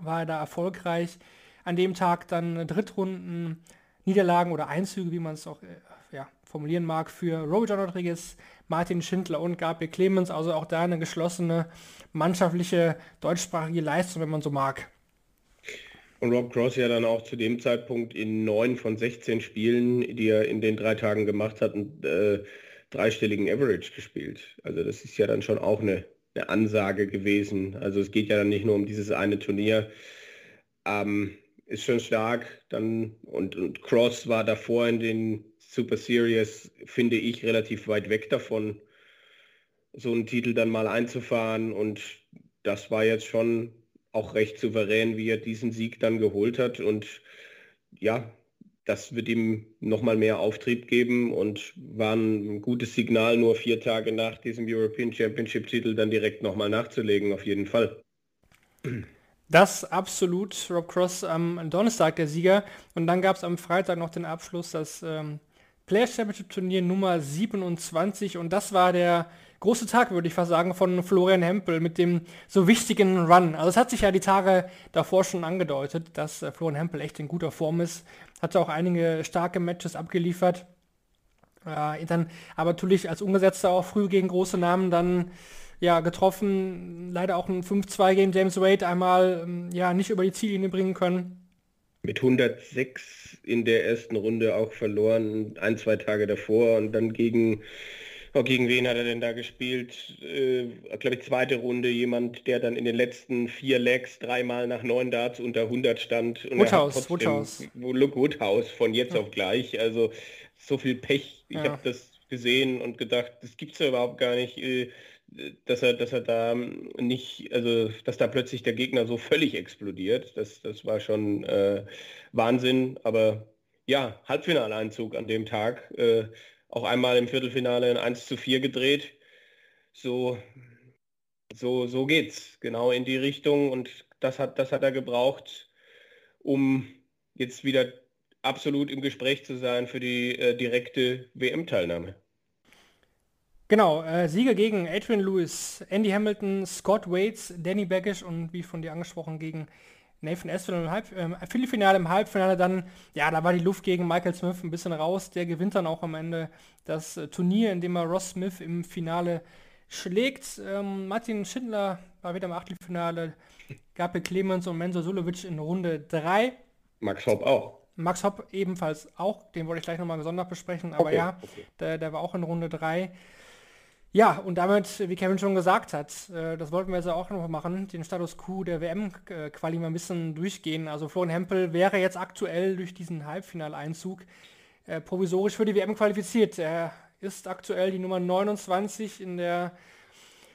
war er da erfolgreich. An dem Tag dann Drittrunden Niederlagen oder Einzüge, wie man es auch äh, ja, formulieren mag, für Robert John Rodriguez, Martin Schindler und Gabriel Clemens. Also auch da eine geschlossene mannschaftliche deutschsprachige Leistung, wenn man so mag. Und Rob Cross ja dann auch zu dem Zeitpunkt in neun von 16 Spielen, die er in den drei Tagen gemacht hat, einen äh, dreistelligen Average gespielt. Also das ist ja dann schon auch eine, eine Ansage gewesen. Also es geht ja dann nicht nur um dieses eine Turnier. Ähm, ist schon stark. Dann und, und Cross war davor in den Super Series, finde ich, relativ weit weg davon, so einen Titel dann mal einzufahren. Und das war jetzt schon auch recht souverän, wie er diesen Sieg dann geholt hat. Und ja, das wird ihm nochmal mehr Auftrieb geben und war ein gutes Signal, nur vier Tage nach diesem European Championship-Titel dann direkt nochmal nachzulegen, auf jeden Fall. Das absolut, Rob Cross am Donnerstag der Sieger. Und dann gab es am Freitag noch den Abschluss, das ähm, Players Championship Turnier Nummer 27. Und das war der große Tag, würde ich fast sagen, von Florian Hempel mit dem so wichtigen Run. Also es hat sich ja die Tage davor schon angedeutet, dass äh, Florian Hempel echt in guter Form ist. Hat auch einige starke Matches abgeliefert. Äh, dann aber natürlich als Umgesetzter auch früh gegen große Namen dann ja getroffen. Leider auch ein 5-2 gegen James Wade einmal ähm, ja nicht über die Ziellinie bringen können. Mit 106 in der ersten Runde auch verloren, ein, zwei Tage davor und dann gegen Oh, gegen wen hat er denn da gespielt? Äh, Glaube ich, zweite Runde, jemand, der dann in den letzten vier Legs dreimal nach neun Darts unter 100 stand. Und Woodhouse, Woodhouse. Woodhouse von jetzt ja. auf gleich. Also so viel Pech. Ich ja. habe das gesehen und gedacht, das gibt es ja überhaupt gar nicht, äh, dass er, dass er da nicht, also dass da plötzlich der Gegner so völlig explodiert. Das, das war schon äh, Wahnsinn. Aber ja, Halbfinaleinzug an dem Tag. Äh, auch einmal im Viertelfinale in 1 zu 4 gedreht. So, so, so geht's. Genau in die Richtung. Und das hat, das hat er gebraucht, um jetzt wieder absolut im Gespräch zu sein für die äh, direkte WM-Teilnahme. Genau, äh, Sieger gegen Adrian Lewis, Andy Hamilton, Scott Waits, Danny Baggish und wie von dir angesprochen gegen Nathan Espinel im Halb, äh, Viertelfinale, im Halbfinale dann, ja, da war die Luft gegen Michael Smith ein bisschen raus. Der gewinnt dann auch am Ende das äh, Turnier, in dem er Ross Smith im Finale schlägt. Ähm, Martin Schindler war wieder im Achtelfinale. Gabriel Clemens und Menzo Sulovic in Runde 3. Max Hopp auch. Max Hopp ebenfalls auch. Den wollte ich gleich nochmal gesondert besprechen. Aber okay, ja, okay. Der, der war auch in Runde 3. Ja, und damit, wie Kevin schon gesagt hat, äh, das wollten wir jetzt auch noch machen, den Status Quo der WM-Quali mal ein bisschen durchgehen. Also Florian Hempel wäre jetzt aktuell durch diesen Halbfinaleinzug äh, provisorisch für die WM qualifiziert. Er ist aktuell die Nummer 29 in der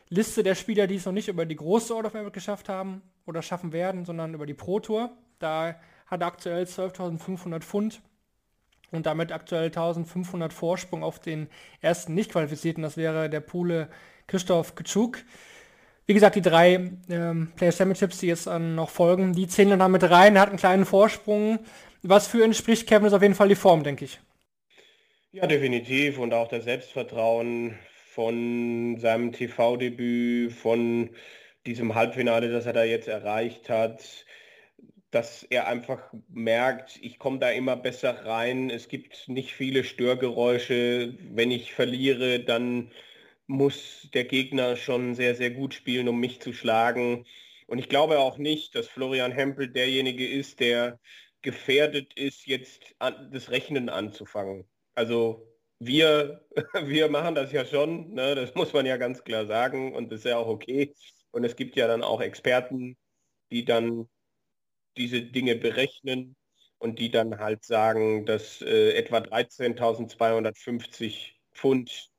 Liste der Spieler, die es noch nicht über die große Order of Merit geschafft haben oder schaffen werden, sondern über die Pro Tour. Da hat er aktuell 12.500 Pfund und damit aktuell 1500 Vorsprung auf den ersten Nicht-Qualifizierten. Das wäre der Pole Christoph Kitschuk. Wie gesagt, die drei ähm, Player Championships, die jetzt äh, noch folgen, die zählen dann mit rein. Er hat einen kleinen Vorsprung. Was für ihn spricht Kevin ist auf jeden Fall die Form, denke ich. Ja, definitiv. Und auch das Selbstvertrauen von seinem TV-Debüt, von diesem Halbfinale, das er da jetzt erreicht hat, dass er einfach merkt, ich komme da immer besser rein. Es gibt nicht viele Störgeräusche. Wenn ich verliere, dann muss der Gegner schon sehr, sehr gut spielen, um mich zu schlagen. Und ich glaube auch nicht, dass Florian Hempel derjenige ist, der gefährdet ist, jetzt an, das Rechnen anzufangen. Also wir, wir machen das ja schon, ne? das muss man ja ganz klar sagen und das ist ja auch okay. Und es gibt ja dann auch Experten, die dann diese Dinge berechnen und die dann halt sagen, dass äh, etwa 13.250 Pfund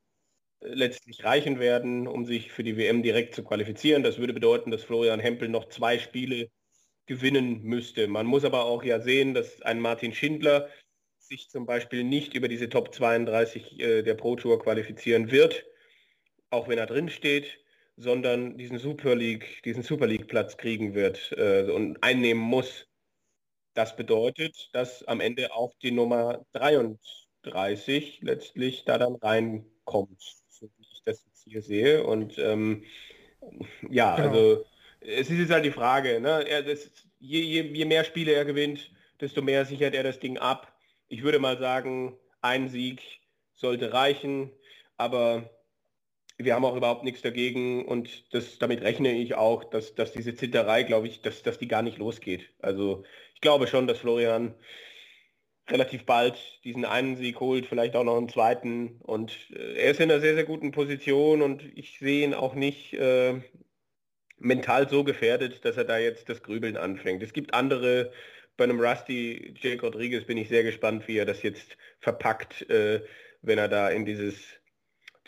äh, letztlich reichen werden, um sich für die WM direkt zu qualifizieren. Das würde bedeuten, dass Florian Hempel noch zwei Spiele gewinnen müsste. Man muss aber auch ja sehen, dass ein Martin Schindler sich zum Beispiel nicht über diese Top 32 äh, der Pro Tour qualifizieren wird, auch wenn er drin steht, sondern diesen Super League, diesen Super League Platz kriegen wird äh, und einnehmen muss. Das bedeutet, dass am Ende auch die Nummer 33 letztlich da dann reinkommt, so wie ich das jetzt hier sehe. Und ähm, ja, genau. also es ist jetzt halt die Frage, ne? er, das, je, je, je mehr Spiele er gewinnt, desto mehr sichert er das Ding ab ich würde mal sagen, ein Sieg sollte reichen, aber wir haben auch überhaupt nichts dagegen und das, damit rechne ich auch, dass, dass diese Zitterei, glaube ich, dass, dass die gar nicht losgeht. Also ich glaube schon, dass Florian relativ bald diesen einen Sieg holt, vielleicht auch noch einen zweiten. Und äh, er ist in einer sehr, sehr guten Position und ich sehe ihn auch nicht äh, mental so gefährdet, dass er da jetzt das Grübeln anfängt. Es gibt andere bei einem Rusty Jake Rodriguez bin ich sehr gespannt, wie er das jetzt verpackt, äh, wenn er da in dieses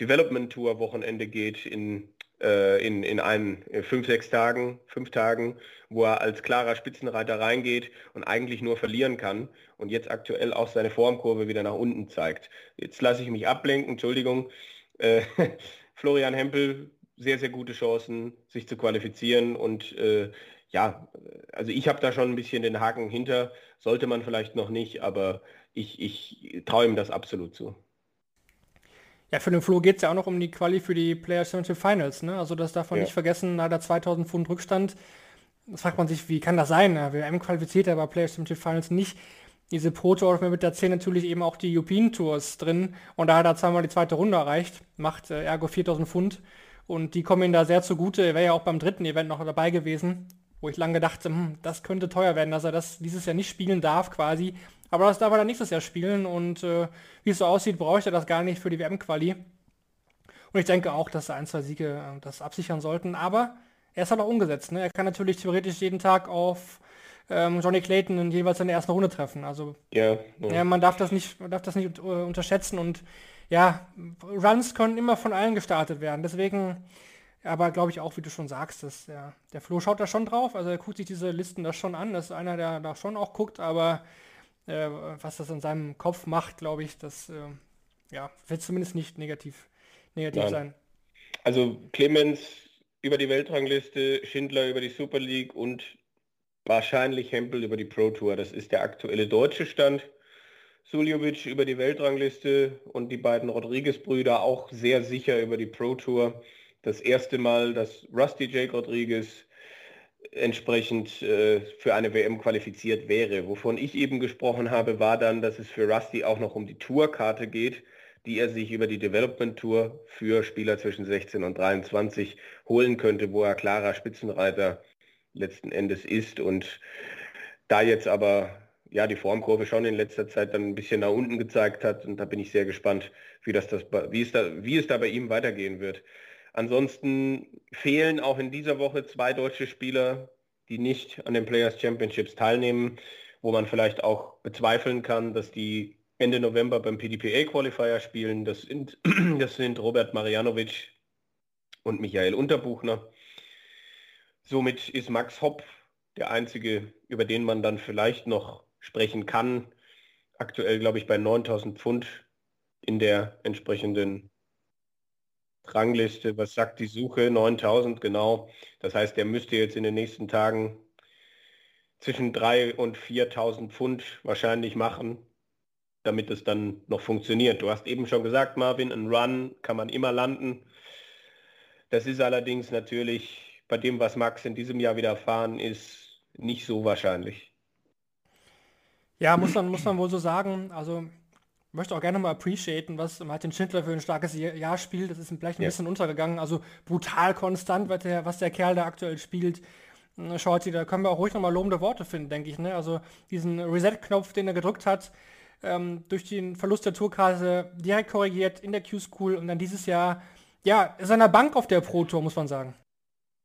Development Tour Wochenende geht in, äh, in, in einen in fünf, sechs Tagen, fünf Tagen, wo er als klarer Spitzenreiter reingeht und eigentlich nur verlieren kann und jetzt aktuell auch seine Formkurve wieder nach unten zeigt. Jetzt lasse ich mich ablenken, Entschuldigung. Äh, Florian Hempel, sehr, sehr gute Chancen, sich zu qualifizieren und äh, ja, also ich habe da schon ein bisschen den Haken hinter, sollte man vielleicht noch nicht, aber ich, ich traue ihm das absolut zu. Ja, für den Flo geht es ja auch noch um die Quali für die Players Championship Finals, ne? Also das darf man ja. nicht vergessen, da der 2000 Pfund Rückstand. Das fragt man sich, wie kann das sein? Ja, WM qualifiziert, aber Players Championship Finals nicht. Diese Pro Tour mit der 10 natürlich eben auch die European Tours drin und da hat er zweimal die zweite Runde erreicht, macht äh, ergo 4000 Pfund und die kommen ihm da sehr zugute. Er wäre ja auch beim dritten Event noch dabei gewesen wo ich lange dachte, hm, das könnte teuer werden, dass er das dieses Jahr nicht spielen darf quasi. Aber das darf er dann nächstes Jahr spielen und äh, wie es so aussieht, bräuchte er das gar nicht für die WM-Quali. Und ich denke auch, dass ein, zwei Siege äh, das absichern sollten. Aber er ist halt auch umgesetzt. Ne? Er kann natürlich theoretisch jeden Tag auf ähm, Johnny Clayton in jeweils in der ersten Runde treffen. Also ja, ja. ja man darf das nicht, man darf das nicht äh, unterschätzen und ja, Runs können immer von allen gestartet werden. Deswegen aber glaube ich auch, wie du schon sagst, dass der, der Flo schaut da schon drauf. Also er guckt sich diese Listen da schon an. Das ist einer, der da schon auch guckt, aber äh, was das in seinem Kopf macht, glaube ich, das äh, ja, wird zumindest nicht negativ, negativ Nein. sein. Also Clemens über die Weltrangliste, Schindler über die Super League und wahrscheinlich Hempel über die Pro Tour. Das ist der aktuelle deutsche Stand. Suljovic über die Weltrangliste und die beiden Rodriguez-Brüder auch sehr sicher über die Pro Tour das erste Mal, dass Rusty Jake Rodriguez entsprechend äh, für eine WM qualifiziert wäre. Wovon ich eben gesprochen habe, war dann, dass es für Rusty auch noch um die Tourkarte geht, die er sich über die Development Tour für Spieler zwischen 16 und 23 holen könnte, wo er klarer Spitzenreiter letzten Endes ist. Und da jetzt aber ja die Formkurve schon in letzter Zeit dann ein bisschen nach unten gezeigt hat, und da bin ich sehr gespannt, wie, das, das, wie, es, da, wie es da bei ihm weitergehen wird. Ansonsten fehlen auch in dieser Woche zwei deutsche Spieler, die nicht an den Players Championships teilnehmen, wo man vielleicht auch bezweifeln kann, dass die Ende November beim PDPA Qualifier spielen. Das sind, das sind Robert Marianovic und Michael Unterbuchner. Somit ist Max Hopp der einzige, über den man dann vielleicht noch sprechen kann. Aktuell, glaube ich, bei 9000 Pfund in der entsprechenden Rangliste, was sagt die Suche? 9000, genau. Das heißt, er müsste jetzt in den nächsten Tagen zwischen 3 und 4000 Pfund wahrscheinlich machen. damit es dann noch funktioniert. Du hast eben schon gesagt, Marvin, ein Run kann man immer landen. Das ist allerdings natürlich bei dem, was Max in diesem Jahr widerfahren ist, nicht so wahrscheinlich. Ja, muss man, muss man wohl so sagen. Also möchte auch gerne mal appreciaten, was Martin Schindler für ein starkes Jahr spielt. Das ist vielleicht ein ja. bisschen untergegangen. Also brutal konstant, was der, was der Kerl da aktuell spielt. Hm, Shorty, da können wir auch ruhig nochmal lobende Worte finden, denke ich. Ne? Also diesen Reset-Knopf, den er gedrückt hat, ähm, durch den Verlust der Tourkarte direkt korrigiert in der Q-School und dann dieses Jahr, ja, seiner Bank auf der Pro-Tour, muss man sagen.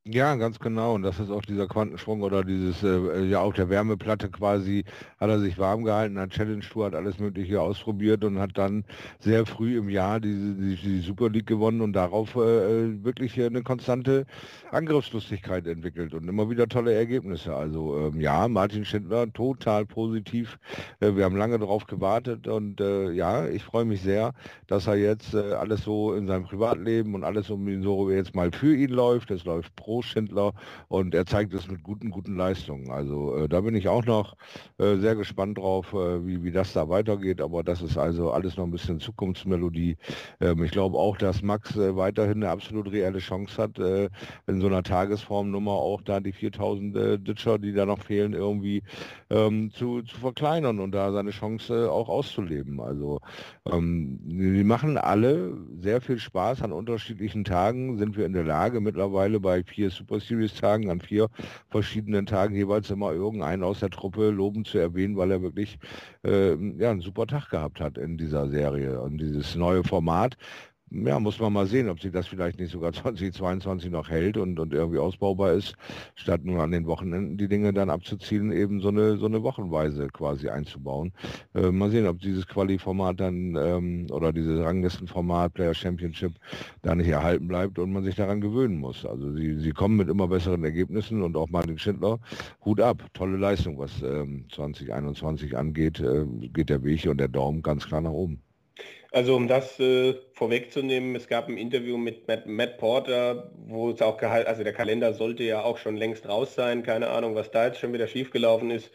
Ja, ganz genau. Und das ist auch dieser Quantensprung oder dieses, äh, ja auch der Wärmeplatte quasi, hat er sich warm gehalten, hat Challenge Tour, hat alles Mögliche ausprobiert und hat dann sehr früh im Jahr diese, die, die Super League gewonnen und darauf äh, äh wirklich eine konstante Angriffslustigkeit entwickelt und immer wieder tolle Ergebnisse. Also ähm, ja, Martin Schindler total positiv. Äh, wir haben lange darauf gewartet und äh, ja, ich freue mich sehr, dass er jetzt äh, alles so in seinem Privatleben und alles um ihn so jetzt mal für ihn läuft. Es läuft pro Großschindler und er zeigt es mit guten, guten Leistungen. Also äh, da bin ich auch noch äh, sehr gespannt drauf, äh, wie, wie das da weitergeht. Aber das ist also alles noch ein bisschen Zukunftsmelodie. Ähm, ich glaube auch, dass Max äh, weiterhin eine absolut reelle Chance hat, äh, in so einer Tagesformnummer auch da die 4000 äh, Ditcher, die da noch fehlen, irgendwie ähm, zu, zu verkleinern und da seine Chance auch auszuleben. Also ähm, die machen alle sehr viel Spaß an unterschiedlichen Tagen, sind wir in der Lage mittlerweile bei vier Super Series Tagen, an vier verschiedenen Tagen jeweils immer irgendeinen aus der Truppe loben zu erwähnen, weil er wirklich äh, ja, einen super Tag gehabt hat in dieser Serie. Und dieses neue Format ja, muss man mal sehen, ob sich das vielleicht nicht sogar 2022 noch hält und, und irgendwie ausbaubar ist, statt nur an den Wochenenden die Dinge dann abzuzielen, eben so eine, so eine Wochenweise quasi einzubauen. Äh, mal sehen, ob dieses Quali-Format dann ähm, oder dieses Ranglistenformat Player Championship da nicht erhalten bleibt und man sich daran gewöhnen muss. Also sie, sie kommen mit immer besseren Ergebnissen und auch Martin Schindler, Hut ab, tolle Leistung, was ähm, 2021 angeht, äh, geht der Weg und der Daumen ganz klar nach oben. Also um das äh, vorwegzunehmen, es gab ein Interview mit Matt, Matt, Porter, wo es auch gehalten, also der Kalender sollte ja auch schon längst raus sein, keine Ahnung, was da jetzt schon wieder schiefgelaufen ist.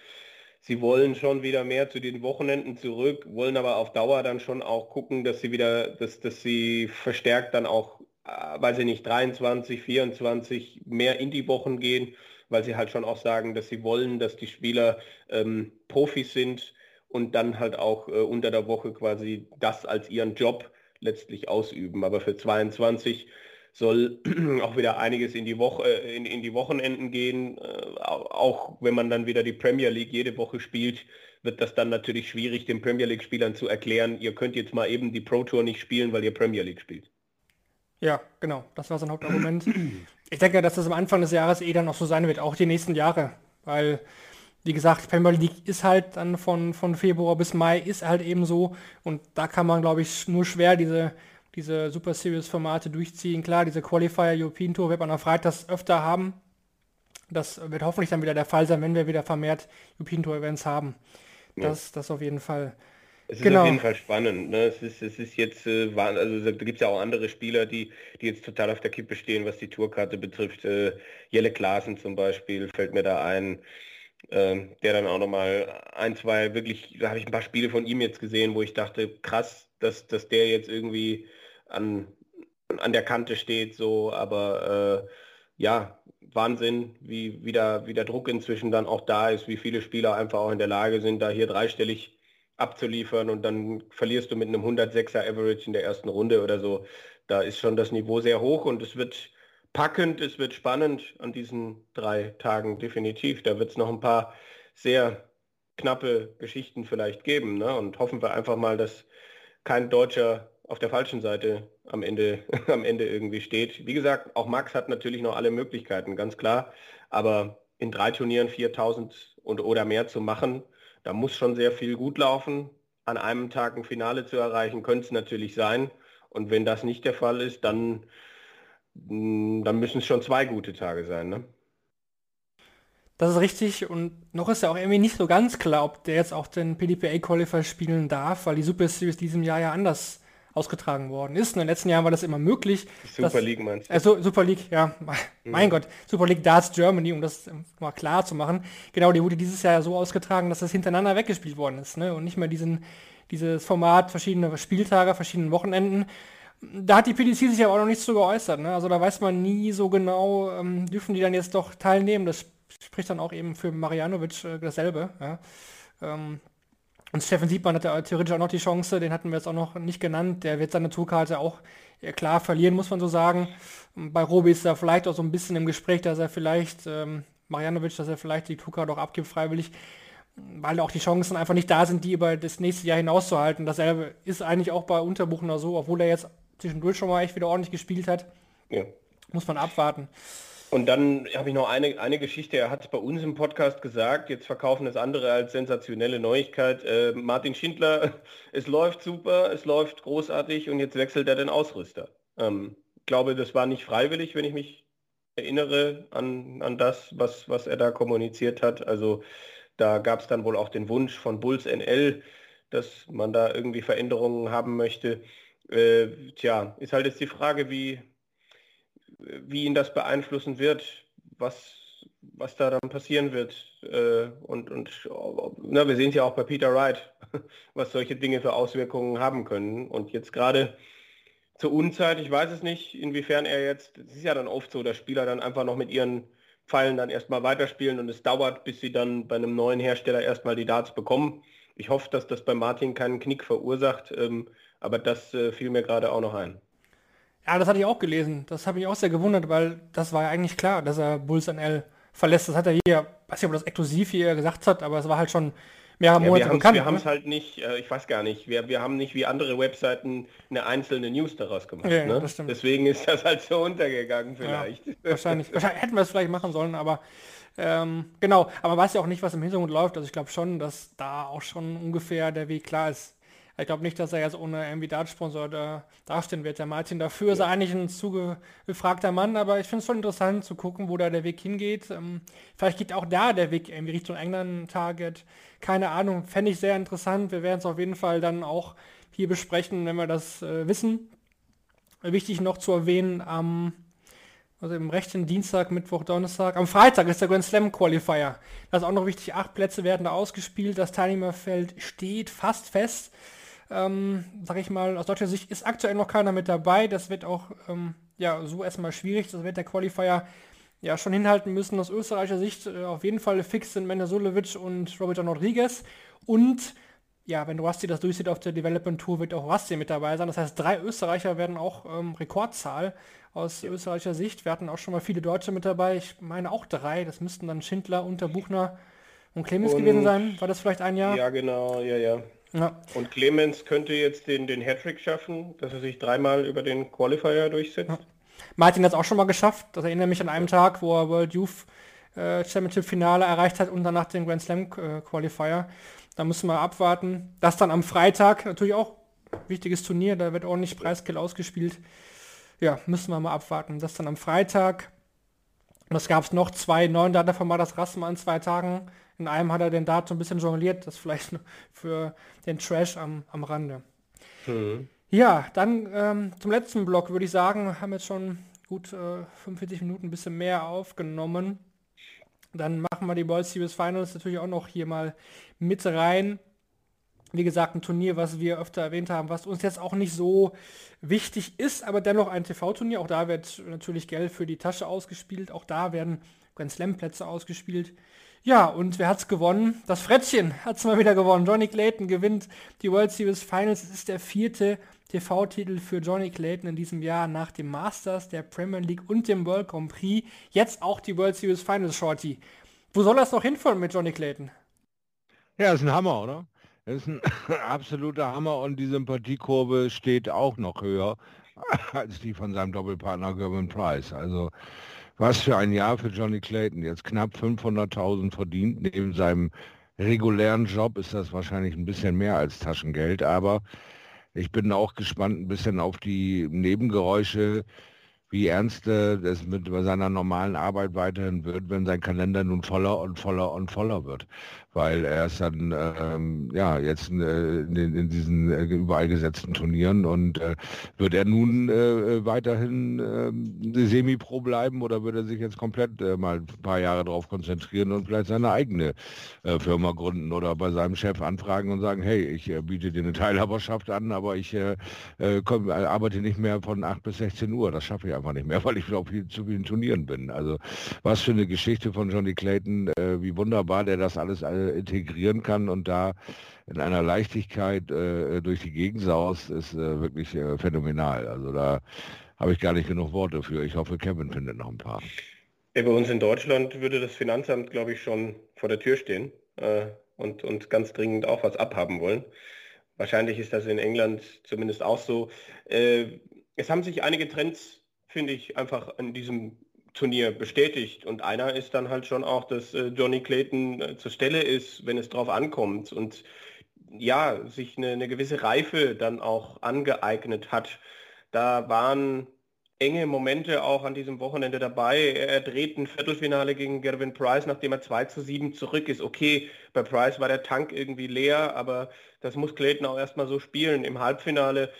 Sie wollen schon wieder mehr zu den Wochenenden zurück, wollen aber auf Dauer dann schon auch gucken, dass sie wieder, dass, dass sie verstärkt dann auch, äh, weiß ich nicht, 23, 24 mehr in die Wochen gehen, weil sie halt schon auch sagen, dass sie wollen, dass die Spieler ähm, Profis sind, und dann halt auch äh, unter der Woche quasi das als ihren Job letztlich ausüben. Aber für 22 soll auch wieder einiges in die Woche äh, in, in die Wochenenden gehen. Äh, auch wenn man dann wieder die Premier League jede Woche spielt, wird das dann natürlich schwierig, den Premier League Spielern zu erklären, ihr könnt jetzt mal eben die Pro Tour nicht spielen, weil ihr Premier League spielt. Ja, genau, das war sein Hauptargument. Ich denke, dass das am Anfang des Jahres eh dann noch so sein wird, auch die nächsten Jahre, weil wie gesagt, Premier League ist halt dann von, von Februar bis Mai ist halt eben so und da kann man, glaube ich, nur schwer diese, diese Super Series Formate durchziehen. Klar, diese Qualifier European Tour wird man am Freitag öfter haben. Das wird hoffentlich dann wieder der Fall sein, wenn wir wieder vermehrt European Tour Events haben. Das, ja. das auf jeden Fall. Es ist genau. auf jeden Fall spannend. Ne? Es, ist, es ist jetzt, äh, also da gibt es ja auch andere Spieler, die, die jetzt total auf der Kippe stehen, was die Tourkarte betrifft. Äh, Jelle Klaassen zum Beispiel fällt mir da ein. Ähm, der dann auch nochmal ein, zwei wirklich, da habe ich ein paar Spiele von ihm jetzt gesehen, wo ich dachte, krass, dass, dass der jetzt irgendwie an, an der Kante steht, so, aber äh, ja, Wahnsinn, wie, wie, der, wie der Druck inzwischen dann auch da ist, wie viele Spieler einfach auch in der Lage sind, da hier dreistellig abzuliefern und dann verlierst du mit einem 106er Average in der ersten Runde oder so. Da ist schon das Niveau sehr hoch und es wird packend, es wird spannend an diesen drei Tagen definitiv. Da wird es noch ein paar sehr knappe Geschichten vielleicht geben. Ne? Und hoffen wir einfach mal, dass kein Deutscher auf der falschen Seite am Ende, am Ende irgendwie steht. Wie gesagt, auch Max hat natürlich noch alle Möglichkeiten, ganz klar. Aber in drei Turnieren 4000 und oder mehr zu machen, da muss schon sehr viel gut laufen. An einem Tag ein Finale zu erreichen, könnte es natürlich sein. Und wenn das nicht der Fall ist, dann dann müssen es schon zwei gute Tage sein, ne? Das ist richtig und noch ist ja auch irgendwie nicht so ganz klar, ob der jetzt auch den PDPA Qualifier spielen darf, weil die Super Series diesem Jahr ja anders ausgetragen worden ist. In den letzten Jahren war das immer möglich. Super dass, League meinst du? Also Super League, ja, mein mhm. Gott, Super League Darts Germany, um das mal klar zu machen. Genau, die wurde dieses Jahr so ausgetragen, dass das hintereinander weggespielt worden ist, ne? Und nicht mehr diesen dieses Format, verschiedene Spieltage, verschiedene Wochenenden. Da hat die PDC sich aber auch noch nicht so geäußert. Ne? Also da weiß man nie so genau, ähm, dürfen die dann jetzt doch teilnehmen. Das spricht dann auch eben für Marianovic äh, dasselbe. Ja? Ähm, und Steffen Siebmann hat ja theoretisch auch noch die Chance, den hatten wir jetzt auch noch nicht genannt. Der wird seine Tourkarte auch ja, klar verlieren, muss man so sagen. Bei Robi ist er vielleicht auch so ein bisschen im Gespräch, dass er vielleicht, ähm, Marianovic, dass er vielleicht die Tourkarte auch abgibt freiwillig, weil auch die Chancen einfach nicht da sind, die über das nächste Jahr hinauszuhalten. Dasselbe ist eigentlich auch bei Unterbuchner so, obwohl er jetzt zwischendurch schon mal echt wieder ordentlich gespielt hat. Ja. Muss man abwarten. Und dann habe ich noch eine, eine Geschichte, er hat bei uns im Podcast gesagt, jetzt verkaufen es andere als sensationelle Neuigkeit. Äh, Martin Schindler, es läuft super, es läuft großartig und jetzt wechselt er den Ausrüster. Ähm, ich glaube, das war nicht freiwillig, wenn ich mich erinnere an, an das, was, was er da kommuniziert hat. Also da gab es dann wohl auch den Wunsch von Bulls NL, dass man da irgendwie Veränderungen haben möchte. Äh, tja, ist halt jetzt die Frage, wie, wie ihn das beeinflussen wird, was, was da dann passieren wird. Äh, und und na, wir sehen es ja auch bei Peter Wright, was solche Dinge für Auswirkungen haben können. Und jetzt gerade zur Unzeit, ich weiß es nicht, inwiefern er jetzt, es ist ja dann oft so, dass Spieler dann einfach noch mit ihren Pfeilen dann erstmal weiterspielen und es dauert, bis sie dann bei einem neuen Hersteller erstmal die Darts bekommen. Ich hoffe, dass das bei Martin keinen Knick verursacht, ähm, aber das äh, fiel mir gerade auch noch ein. Ja, das hatte ich auch gelesen. Das habe ich auch sehr gewundert, weil das war ja eigentlich klar, dass er Bulls NL verlässt. Das hat er hier, weiß nicht, ob das exklusiv hier gesagt hat, aber es war halt schon mehrere ja, Monate wir bekannt. Wir haben es halt nicht, äh, ich weiß gar nicht, wir, wir haben nicht wie andere Webseiten eine einzelne News daraus gemacht. Ja, ne? Deswegen ist das halt so untergegangen vielleicht. Ja, wahrscheinlich. wahrscheinlich hätten wir es vielleicht machen sollen, aber ähm, genau. Aber man weiß ja auch nicht, was im Hintergrund läuft. Also ich glaube schon, dass da auch schon ungefähr der Weg klar ist. Ich glaube nicht, dass er jetzt ohne irgendwie Dartsponsor da dastehen wird. Der Martin dafür ist er eigentlich ein zugefragter Mann, aber ich finde es schon interessant zu gucken, wo da der Weg hingeht. Ähm, vielleicht geht auch da der Weg irgendwie Richtung England-Target. Keine Ahnung, fände ich sehr interessant. Wir werden es auf jeden Fall dann auch hier besprechen, wenn wir das äh, wissen. Wichtig noch zu erwähnen, am also im rechten Dienstag, Mittwoch, Donnerstag. Am Freitag ist der Grand Slam Qualifier. Das ist auch noch wichtig. Acht Plätze werden da ausgespielt. Das Teilnehmerfeld steht fast fest ähm, sag ich mal, aus deutscher Sicht ist aktuell noch keiner mit dabei. Das wird auch ähm, ja, so erstmal schwierig. Das wird der Qualifier ja schon hinhalten müssen. Aus österreichischer Sicht äh, auf jeden Fall fix sind Mendesulovic und Roberto Rodriguez. Und ja, wenn Rusty das durchsieht auf der Development Tour, wird auch Rusty mit dabei sein. Das heißt, drei Österreicher werden auch ähm, Rekordzahl aus ja. österreichischer Sicht. Wir hatten auch schon mal viele Deutsche mit dabei. Ich meine auch drei. Das müssten dann Schindler, Unterbuchner und Clemens und, gewesen sein. War das vielleicht ein Jahr? Ja, genau. Ja, ja. Ja. Und Clemens könnte jetzt den, den Hattrick schaffen, dass er sich dreimal über den Qualifier durchsetzt. Ja. Martin hat es auch schon mal geschafft. Das erinnert mich an einem Tag, wo er World Youth äh, Championship Finale erreicht hat und danach den Grand Slam äh, Qualifier. Da müssen wir abwarten. Das dann am Freitag, natürlich auch wichtiges Turnier, da wird ordentlich Preisgeld ausgespielt. Ja, müssen wir mal abwarten. Das dann am Freitag. Und es gab noch zwei neuen Data von Madas Rassmann an zwei Tagen. In einem hat er den Dart so ein bisschen jongliert, das vielleicht für den Trash am, am Rande. Mhm. Ja, dann ähm, zum letzten Block würde ich sagen, wir haben jetzt schon gut äh, 45 Minuten, ein bisschen mehr aufgenommen. Dann machen wir die World Series Finals natürlich auch noch hier mal mit rein. Wie gesagt, ein Turnier, was wir öfter erwähnt haben, was uns jetzt auch nicht so wichtig ist, aber dennoch ein TV-Turnier. Auch da wird natürlich Geld für die Tasche ausgespielt. Auch da werden Grand Slam-Plätze ausgespielt. Ja, und wer hat's gewonnen? Das Frettchen hat's mal wieder gewonnen. Johnny Clayton gewinnt die World Series Finals. Es ist der vierte TV-Titel für Johnny Clayton in diesem Jahr nach dem Masters, der Premier League und dem World Grand Prix. Jetzt auch die World Series Finals Shorty. Wo soll das noch hinfahren mit Johnny Clayton? Ja, ist ein Hammer, oder? Das ist ein absoluter Hammer und die Sympathiekurve steht auch noch höher als die von seinem Doppelpartner Gervin Price. Also was für ein Jahr für Johnny Clayton. Jetzt knapp 500.000 verdient. Neben seinem regulären Job ist das wahrscheinlich ein bisschen mehr als Taschengeld. Aber ich bin auch gespannt ein bisschen auf die Nebengeräusche, wie ernst äh, es mit seiner normalen Arbeit weiterhin wird, wenn sein Kalender nun voller und voller und voller wird weil er ist dann ähm, ja jetzt äh, in, in, diesen äh, überall gesetzten Turnieren und äh, wird er nun äh, weiterhin äh, Semi-Pro bleiben oder wird er sich jetzt komplett äh, mal ein paar Jahre darauf konzentrieren und vielleicht seine eigene äh, Firma gründen oder bei seinem Chef anfragen und sagen, hey, ich äh, biete dir eine Teilhaberschaft an, aber ich äh, äh komm, äh, arbeite nicht mehr von 8 bis 16 Uhr. Das schaffe ich einfach nicht mehr, weil ich auf viel, zu vielen Turnieren bin. Also was für eine Geschichte von Johnny Clayton, äh, wie wunderbar der das alles äh, integrieren kann und da in einer Leichtigkeit äh, durch die Gegend saust, ist äh, wirklich äh, phänomenal. Also da habe ich gar nicht genug Worte für. Ich hoffe, Kevin findet noch ein paar. Ja, bei uns in Deutschland würde das Finanzamt, glaube ich, schon vor der Tür stehen äh, und, und ganz dringend auch was abhaben wollen. Wahrscheinlich ist das in England zumindest auch so. Äh, es haben sich einige Trends, finde ich, einfach an diesem Turnier bestätigt. Und einer ist dann halt schon auch, dass äh, Johnny Clayton äh, zur Stelle ist, wenn es drauf ankommt und ja, sich eine, eine gewisse Reife dann auch angeeignet hat. Da waren enge Momente auch an diesem Wochenende dabei. Er dreht ein Viertelfinale gegen Gervin Price, nachdem er 2 zu 7 zurück ist. Okay, bei Price war der Tank irgendwie leer, aber das muss Clayton auch erstmal so spielen. Im Halbfinale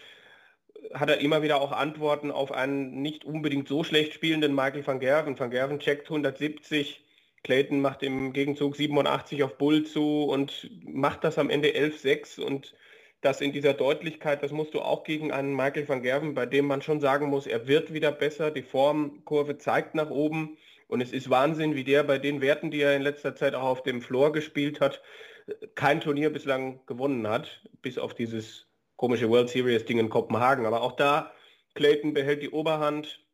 hat er immer wieder auch Antworten auf einen nicht unbedingt so schlecht spielenden Michael van Gerven. Van Gerven checkt 170, Clayton macht im Gegenzug 87 auf Bull zu und macht das am Ende 11-6 und das in dieser Deutlichkeit, das musst du auch gegen einen Michael van Gerven, bei dem man schon sagen muss, er wird wieder besser, die Formkurve zeigt nach oben und es ist Wahnsinn, wie der bei den Werten, die er in letzter Zeit auch auf dem Floor gespielt hat, kein Turnier bislang gewonnen hat, bis auf dieses komische World Series Ding in Kopenhagen. Aber auch da, Clayton behält die Oberhand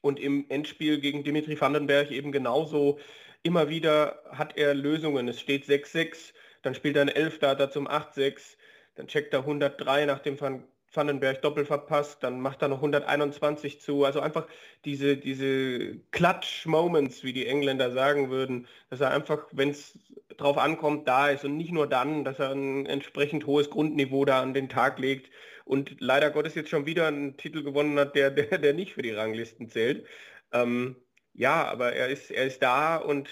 und im Endspiel gegen Dimitri Vandenberg eben genauso. Immer wieder hat er Lösungen. Es steht 6-6, dann spielt er ein Elfdata zum 8-6, dann checkt er 103 nach dem Van Vandenberg doppel verpasst, dann macht er noch 121 zu. Also einfach diese, diese Clutch-Moments, wie die Engländer sagen würden, dass er einfach, wenn es drauf ankommt, da ist und nicht nur dann, dass er ein entsprechend hohes Grundniveau da an den Tag legt und leider Gottes jetzt schon wieder einen Titel gewonnen hat, der, der, der nicht für die Ranglisten zählt. Ähm, ja, aber er ist, er ist da und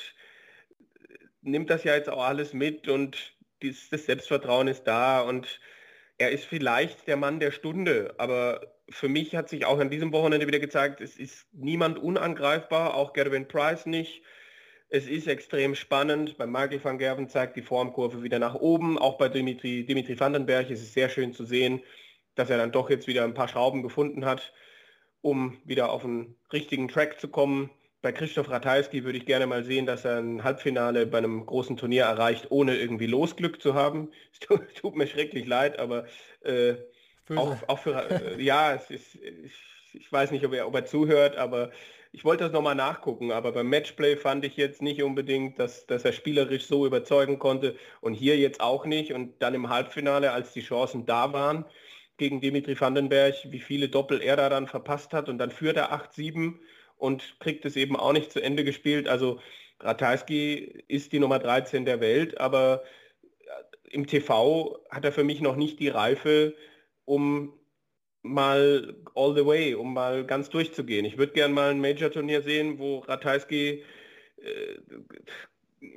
nimmt das ja jetzt auch alles mit und dies, das Selbstvertrauen ist da und er ist vielleicht der Mann der Stunde, aber für mich hat sich auch an diesem Wochenende wieder gezeigt, es ist niemand unangreifbar, auch Gerwin Price nicht. Es ist extrem spannend. Bei Michael van Gerven zeigt die Formkurve wieder nach oben. Auch bei Dimitri, Dimitri Vandenberg ist es sehr schön zu sehen, dass er dann doch jetzt wieder ein paar Schrauben gefunden hat, um wieder auf einen richtigen Track zu kommen bei Christoph Ratajski würde ich gerne mal sehen, dass er ein Halbfinale bei einem großen Turnier erreicht, ohne irgendwie Losglück zu haben. Es tut, tut mir schrecklich leid, aber äh, auch, auch, für, äh, ja, es ist, ich, ich, weiß nicht, ob er, ob er zuhört, aber ich wollte das nochmal nachgucken, aber beim Matchplay fand ich jetzt nicht unbedingt, dass, dass er spielerisch so überzeugen konnte und hier jetzt auch nicht. Und dann im Halbfinale, als die Chancen da waren, gegen Dimitri Vandenberg, wie viele Doppel er da dann verpasst hat. Und dann führt er 8-7 und kriegt es eben auch nicht zu Ende gespielt. Also Ratajski ist die Nummer 13 der Welt, aber im TV hat er für mich noch nicht die Reife, um mal all the way, um mal ganz durchzugehen. Ich würde gerne mal ein Major-Turnier sehen, wo Ratajski äh,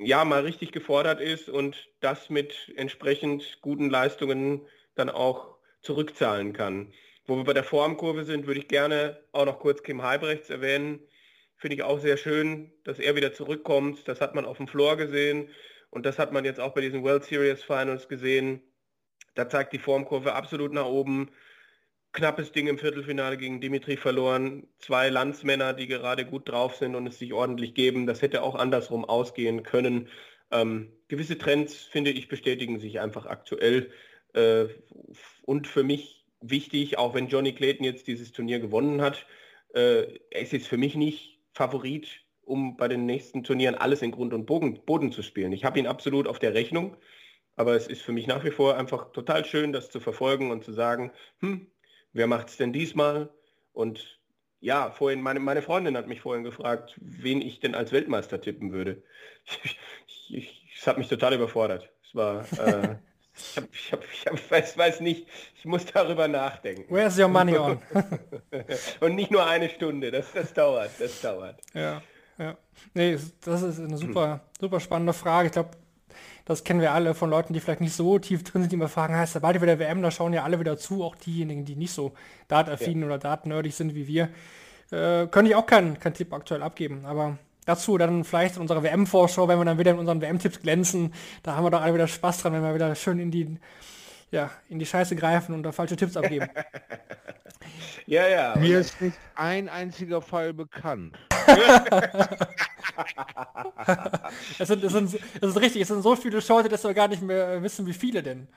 ja mal richtig gefordert ist und das mit entsprechend guten Leistungen dann auch zurückzahlen kann. Wo wir bei der Formkurve sind, würde ich gerne auch noch kurz Kim Heibrechts erwähnen. Finde ich auch sehr schön, dass er wieder zurückkommt. Das hat man auf dem Floor gesehen und das hat man jetzt auch bei diesen World Series Finals gesehen. Da zeigt die Formkurve absolut nach oben. Knappes Ding im Viertelfinale gegen Dimitri verloren. Zwei Landsmänner, die gerade gut drauf sind und es sich ordentlich geben. Das hätte auch andersrum ausgehen können. Ähm, gewisse Trends, finde ich, bestätigen sich einfach aktuell. Äh, und für mich wichtig, auch wenn Johnny Clayton jetzt dieses Turnier gewonnen hat. Äh, er ist jetzt für mich nicht Favorit, um bei den nächsten Turnieren alles in Grund und Boden, Boden zu spielen. Ich habe ihn absolut auf der Rechnung, aber es ist für mich nach wie vor einfach total schön, das zu verfolgen und zu sagen, hm, wer macht es denn diesmal? Und ja, vorhin, meine, meine Freundin hat mich vorhin gefragt, wen ich denn als Weltmeister tippen würde. Es hat mich total überfordert. Es war äh, Ich, hab, ich, hab, ich hab, weiß, weiß nicht, ich muss darüber nachdenken. Where's your money on? Und nicht nur eine Stunde, das, das dauert, das dauert. Ja, ja. Nee, das ist eine super, super spannende Frage. Ich glaube, das kennen wir alle von Leuten, die vielleicht nicht so tief drin sind, die immer fragen, heißt bald wieder WM, da schauen ja alle wieder zu, auch diejenigen, die nicht so dataffin ja. oder datennerdig sind wie wir. Äh, könnte ich auch keinen kein Tipp aktuell abgeben, aber dazu dann vielleicht in unserer WM-Vorschau, wenn wir dann wieder in unseren WM-Tipps glänzen, da haben wir doch alle wieder Spaß dran, wenn wir wieder schön in die, ja, in die Scheiße greifen und da falsche Tipps abgeben. ja, ja. Mir ist nicht ein einziger Fall bekannt. es, sind, es, sind, es ist richtig, es sind so viele Shorte, dass wir gar nicht mehr wissen, wie viele denn.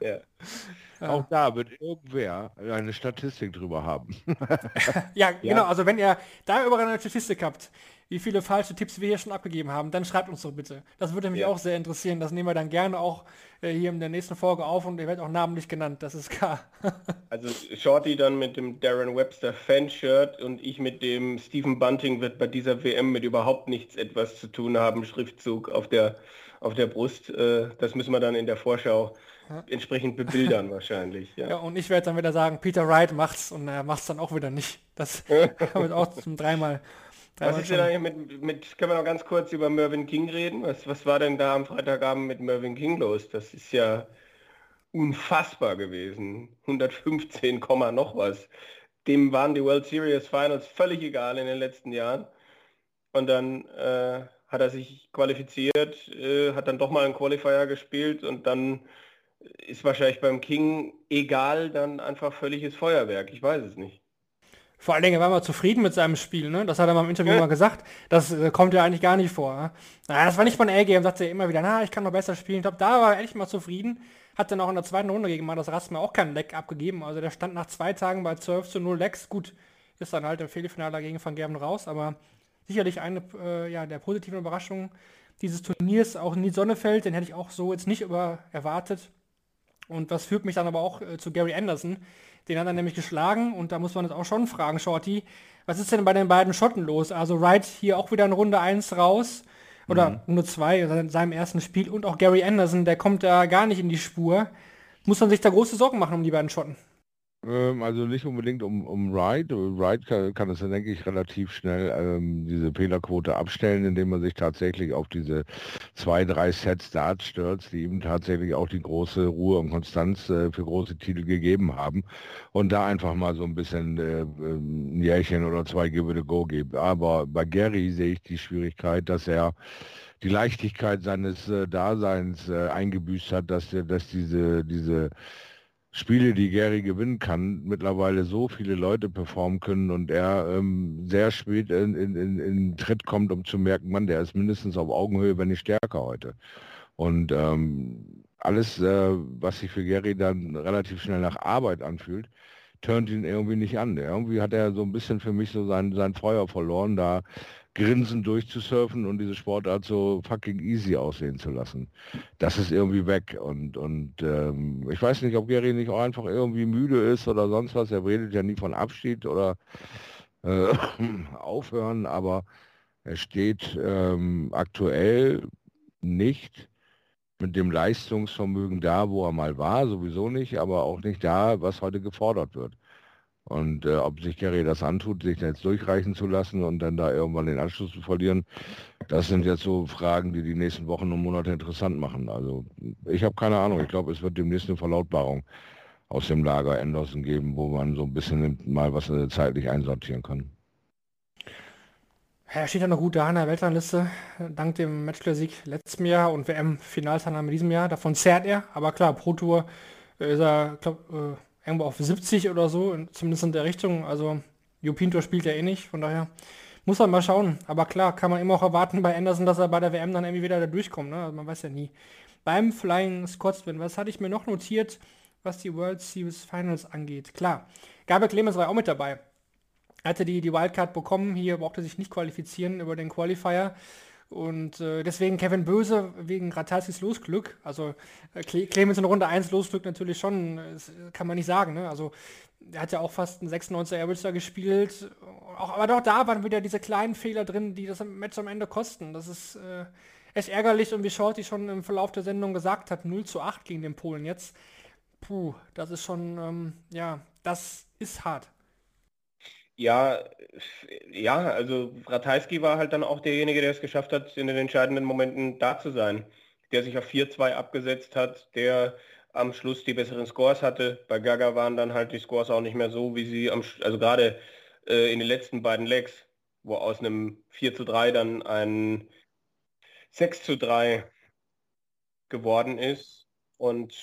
Ja. Auch da wird irgendwer eine Statistik drüber haben. ja, genau. Also wenn ihr da über eine Statistik habt, wie viele falsche Tipps wir hier schon abgegeben haben, dann schreibt uns doch bitte. Das würde mich ja. auch sehr interessieren. Das nehmen wir dann gerne auch äh, hier in der nächsten Folge auf und ihr werdet auch namentlich genannt, das ist klar. also Shorty dann mit dem Darren Webster Fanshirt und ich mit dem Stephen Bunting wird bei dieser WM mit überhaupt nichts etwas zu tun haben, Schriftzug auf der, auf der Brust. Äh, das müssen wir dann in der Vorschau ja. entsprechend bebildern wahrscheinlich. Ja. ja, und ich werde dann wieder sagen, Peter Wright macht's und er macht's dann auch wieder nicht. Das wird auch zum dreimal was ist denn eigentlich mit, mit, können wir noch ganz kurz über Mervyn King reden? Was, was war denn da am Freitagabend mit Mervyn King los? Das ist ja unfassbar gewesen. 115, noch was. Dem waren die World Series Finals völlig egal in den letzten Jahren. Und dann äh, hat er sich qualifiziert, äh, hat dann doch mal einen Qualifier gespielt und dann ist wahrscheinlich beim King egal, dann einfach völliges Feuerwerk. Ich weiß es nicht. Vor allen Dingen war mal zufrieden mit seinem Spiel, ne? Das hat er mal im Interview ja. mal gesagt. Das äh, kommt ja eigentlich gar nicht vor. Ne? Naja, das war nicht von A-Game, sagte er immer wieder, na, ich kann noch besser spielen. Ich glaube, da war er echt mal zufrieden. Hat dann auch in der zweiten Runde gegen das Rasmus auch keinen Leck abgegeben. Also der stand nach zwei Tagen bei 12 zu 0 Lecks. Gut, ist dann halt im Viertelfinale dagegen Van Gerben raus, aber sicherlich eine äh, ja, der positiven Überraschungen dieses Turniers. Auch Nils Sonnefeld, den hätte ich auch so jetzt nicht über erwartet. Und das führt mich dann aber auch äh, zu Gary Anderson, den hat er nämlich geschlagen und da muss man jetzt auch schon fragen, Shorty, was ist denn bei den beiden Schotten los? Also Wright hier auch wieder in Runde 1 raus oder mhm. Runde 2 in seinem ersten Spiel und auch Gary Anderson, der kommt da gar nicht in die Spur. Muss man sich da große Sorgen machen um die beiden Schotten? Ähm, also nicht unbedingt um, um Ride. Ride kann, kann es dann, denke ich, relativ schnell ähm, diese Fehlerquote abstellen, indem man sich tatsächlich auf diese zwei, drei Sets Darts stürzt, die ihm tatsächlich auch die große Ruhe und Konstanz äh, für große Titel gegeben haben. Und da einfach mal so ein bisschen äh, ähm, ein Jährchen oder zwei Give it a go gibt. Aber bei Gary sehe ich die Schwierigkeit, dass er die Leichtigkeit seines äh, Daseins äh, eingebüßt hat, dass, dass diese, diese Spiele, die Gary gewinnen kann, mittlerweile so viele Leute performen können und er ähm, sehr spät in, in, in, in Tritt kommt, um zu merken, man, der ist mindestens auf Augenhöhe, wenn nicht stärker heute. Und ähm, alles, äh, was sich für Gary dann relativ schnell nach Arbeit anfühlt, turnt ihn irgendwie nicht an. Irgendwie hat er so ein bisschen für mich so sein, sein Feuer verloren, da grinsend durchzusurfen und diese Sportart so fucking easy aussehen zu lassen. Das ist irgendwie weg. Und, und ähm, ich weiß nicht, ob Gary nicht auch einfach irgendwie müde ist oder sonst was. Er redet ja nie von Abschied oder äh, aufhören, aber er steht ähm, aktuell nicht mit dem Leistungsvermögen da, wo er mal war, sowieso nicht, aber auch nicht da, was heute gefordert wird. Und äh, ob sich Gary das antut, sich jetzt durchreichen zu lassen und dann da irgendwann den Anschluss zu verlieren, das sind jetzt so Fragen, die die nächsten Wochen und Monate interessant machen. Also ich habe keine Ahnung. Ich glaube, es wird demnächst eine Verlautbarung aus dem Lager Anderson geben, wo man so ein bisschen mal was äh, zeitlich einsortieren kann. Er steht ja noch gut da in der Weltrangliste, dank dem Matchplay-Sieg letztem Jahr und WM-Finalteilnahme diesem Jahr. Davon zerrt er, aber klar, Pro Tour ist er, glaube äh, irgendwo auf 70 oder so, zumindest in der Richtung. Also Jupinto spielt ja eh nicht, von daher muss man mal schauen. Aber klar, kann man immer auch erwarten bei Anderson, dass er bei der WM dann irgendwie wieder da durchkommt. Ne? Also man weiß ja nie. Beim Flying Scotsman, was hatte ich mir noch notiert, was die World Series Finals angeht? Klar, Gabriel Clemens war auch mit dabei. Er hatte die, die Wildcard bekommen, hier brauchte sich nicht qualifizieren über den Qualifier. Und äh, deswegen Kevin Böse wegen Ratalskis Losglück. Also äh, Clemens in Runde 1 Losglück natürlich schon, das kann man nicht sagen. Ne? Also er hat ja auch fast einen 96er Average gespielt. Auch, aber doch da waren wieder diese kleinen Fehler drin, die das Match am Ende kosten. Das ist äh, ist ärgerlich und wie Shorty schon im Verlauf der Sendung gesagt hat, 0 zu 8 gegen den Polen jetzt. Puh, das ist schon, ähm, ja, das ist hart. Ja, ja, also Ratajski war halt dann auch derjenige, der es geschafft hat, in den entscheidenden Momenten da zu sein. Der sich auf 4-2 abgesetzt hat, der am Schluss die besseren Scores hatte. Bei Gaga waren dann halt die Scores auch nicht mehr so, wie sie am, also gerade äh, in den letzten beiden Legs, wo aus einem 4 zu 3 dann ein 6 zu 3 geworden ist. Und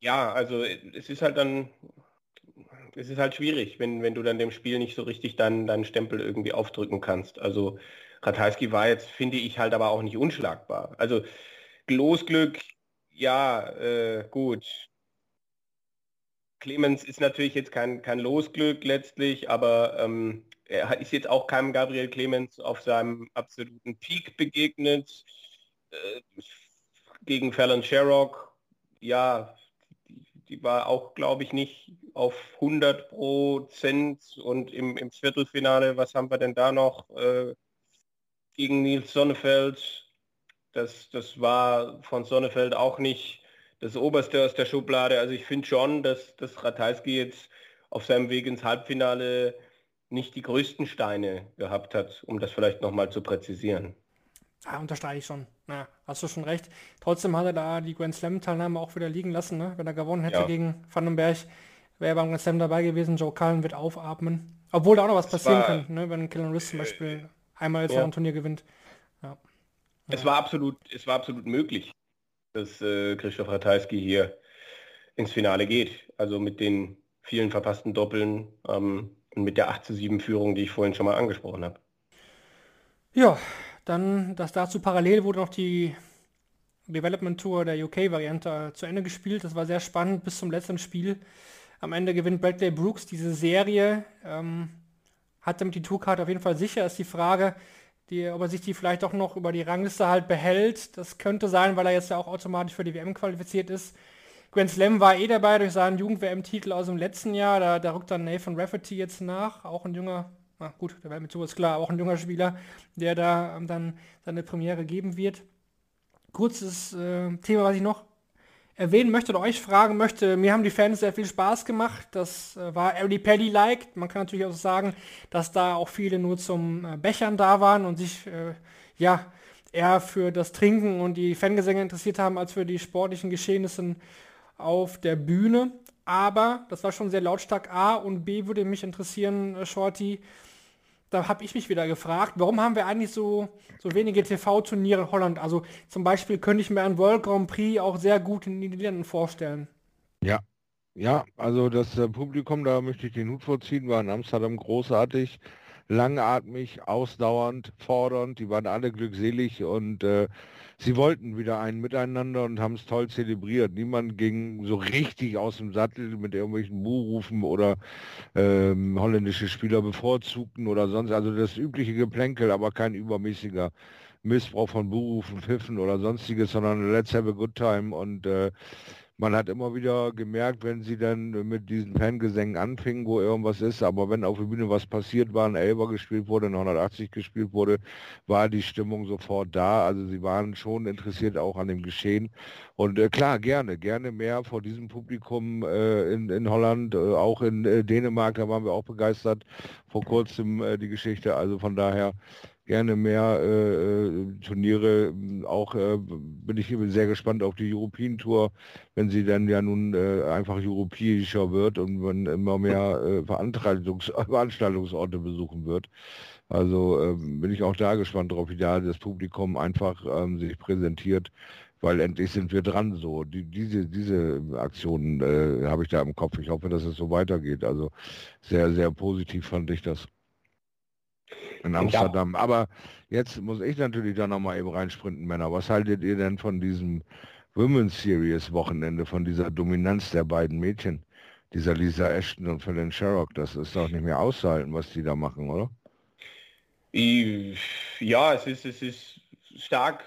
ja, also es ist halt dann, es ist halt schwierig, wenn, wenn du dann dem Spiel nicht so richtig deinen, deinen Stempel irgendwie aufdrücken kannst. Also Ratajski war jetzt, finde ich, halt aber auch nicht unschlagbar. Also Losglück, ja, äh, gut. Clemens ist natürlich jetzt kein, kein Losglück letztlich, aber ähm, er ist jetzt auch keinem Gabriel Clemens auf seinem absoluten Peak begegnet. Äh, gegen Fallon Sherrock, ja, die, die war auch, glaube ich, nicht auf 100 Prozent und im, im Viertelfinale, was haben wir denn da noch? Äh, gegen Nils Sonnefeld, das, das war von Sonnefeld auch nicht das Oberste aus der Schublade. Also ich finde schon, dass, dass Ratajski jetzt auf seinem Weg ins Halbfinale nicht die größten Steine gehabt hat, um das vielleicht nochmal zu präzisieren. Ja, unterstreiche ich schon. Ja, hast du schon recht. Trotzdem hat er da die Grand Slam-Teilnahme auch wieder liegen lassen. Ne? Wenn er gewonnen hätte ja. gegen Vandenberg, wäre beim Grand Slam dabei gewesen. Joe Cullen wird aufatmen. Obwohl da auch noch was passieren war, könnte, ne? wenn Killen Riss zum Beispiel einmal ja. ein Turnier gewinnt. Ja. Es war absolut, es war absolut möglich, dass äh, Christoph Ratajski hier ins Finale geht. Also mit den vielen verpassten Doppeln ähm, und mit der 8 zu 7 Führung, die ich vorhin schon mal angesprochen habe. Ja, dann das dazu parallel wurde noch die Development Tour der UK-Variante zu Ende gespielt. Das war sehr spannend bis zum letzten Spiel. Am Ende gewinnt Bradley Brooks diese Serie. Ähm, hat damit die Tourkarte auf jeden Fall sicher. Ist die Frage, die, ob er sich die vielleicht auch noch über die Rangliste halt behält. Das könnte sein, weil er jetzt ja auch automatisch für die WM qualifiziert ist. Grand Slam war eh dabei durch seinen Jugend-WM-Titel aus dem letzten Jahr. Da, da rückt dann Nathan Rafferty jetzt nach, auch ein junger, na gut, der Welt mit so ist klar, auch ein junger Spieler, der da ähm, dann seine Premiere geben wird. Kurzes äh, Thema, was ich noch erwähnen möchte oder euch fragen möchte. Mir haben die Fans sehr viel Spaß gemacht. Das äh, war Early Paddy-like. Man kann natürlich auch sagen, dass da auch viele nur zum äh, Bechern da waren und sich äh, ja eher für das Trinken und die Fangesänge interessiert haben, als für die sportlichen Geschehnisse auf der Bühne. Aber das war schon sehr lautstark. A und B würde mich interessieren, äh, Shorty, da habe ich mich wieder gefragt, warum haben wir eigentlich so, so wenige TV-Turniere in Holland? Also zum Beispiel könnte ich mir ein World Grand Prix auch sehr gut in den Niederlanden vorstellen. Ja, ja, also das äh, Publikum, da möchte ich den Hut vorziehen, war in Amsterdam großartig, langatmig, ausdauernd, fordernd, die waren alle glückselig und äh, sie wollten wieder ein Miteinander und haben es toll zelebriert. Niemand ging so richtig aus dem Sattel mit irgendwelchen Buhrufen oder ähm, holländische Spieler bevorzugten oder sonst. Also das übliche Geplänkel, aber kein übermäßiger Missbrauch von Buhrufen, Pfiffen oder sonstiges, sondern let's have a good time und äh, man hat immer wieder gemerkt, wenn sie dann mit diesen Fangesängen anfingen, wo irgendwas ist, aber wenn auf der Bühne was passiert war, ein Elber gespielt wurde, ein 180 gespielt wurde, war die Stimmung sofort da. Also sie waren schon interessiert auch an dem Geschehen. Und äh, klar, gerne, gerne mehr vor diesem Publikum äh, in, in Holland, äh, auch in äh, Dänemark, da waren wir auch begeistert vor kurzem äh, die Geschichte. Also von daher gerne mehr äh, äh, Turniere. Auch äh, bin ich sehr gespannt auf die European Tour, wenn sie dann ja nun äh, einfach europäischer wird und man immer mehr äh, Veranstaltungs Veranstaltungsorte besuchen wird. Also ähm, bin ich auch da gespannt drauf, wie da das Publikum einfach ähm, sich präsentiert, weil endlich sind wir dran so. Die, diese, diese Aktionen äh, habe ich da im Kopf. Ich hoffe, dass es so weitergeht. Also sehr, sehr positiv fand ich das in Amsterdam. Ja. Aber jetzt muss ich natürlich da nochmal eben reinsprinten, Männer. Was haltet ihr denn von diesem Women's Series Wochenende, von dieser Dominanz der beiden Mädchen? Dieser Lisa Ashton und Fallon Sherrock, das ist doch nicht mehr auszuhalten, was die da machen, oder? Ja, es ist, es ist stark,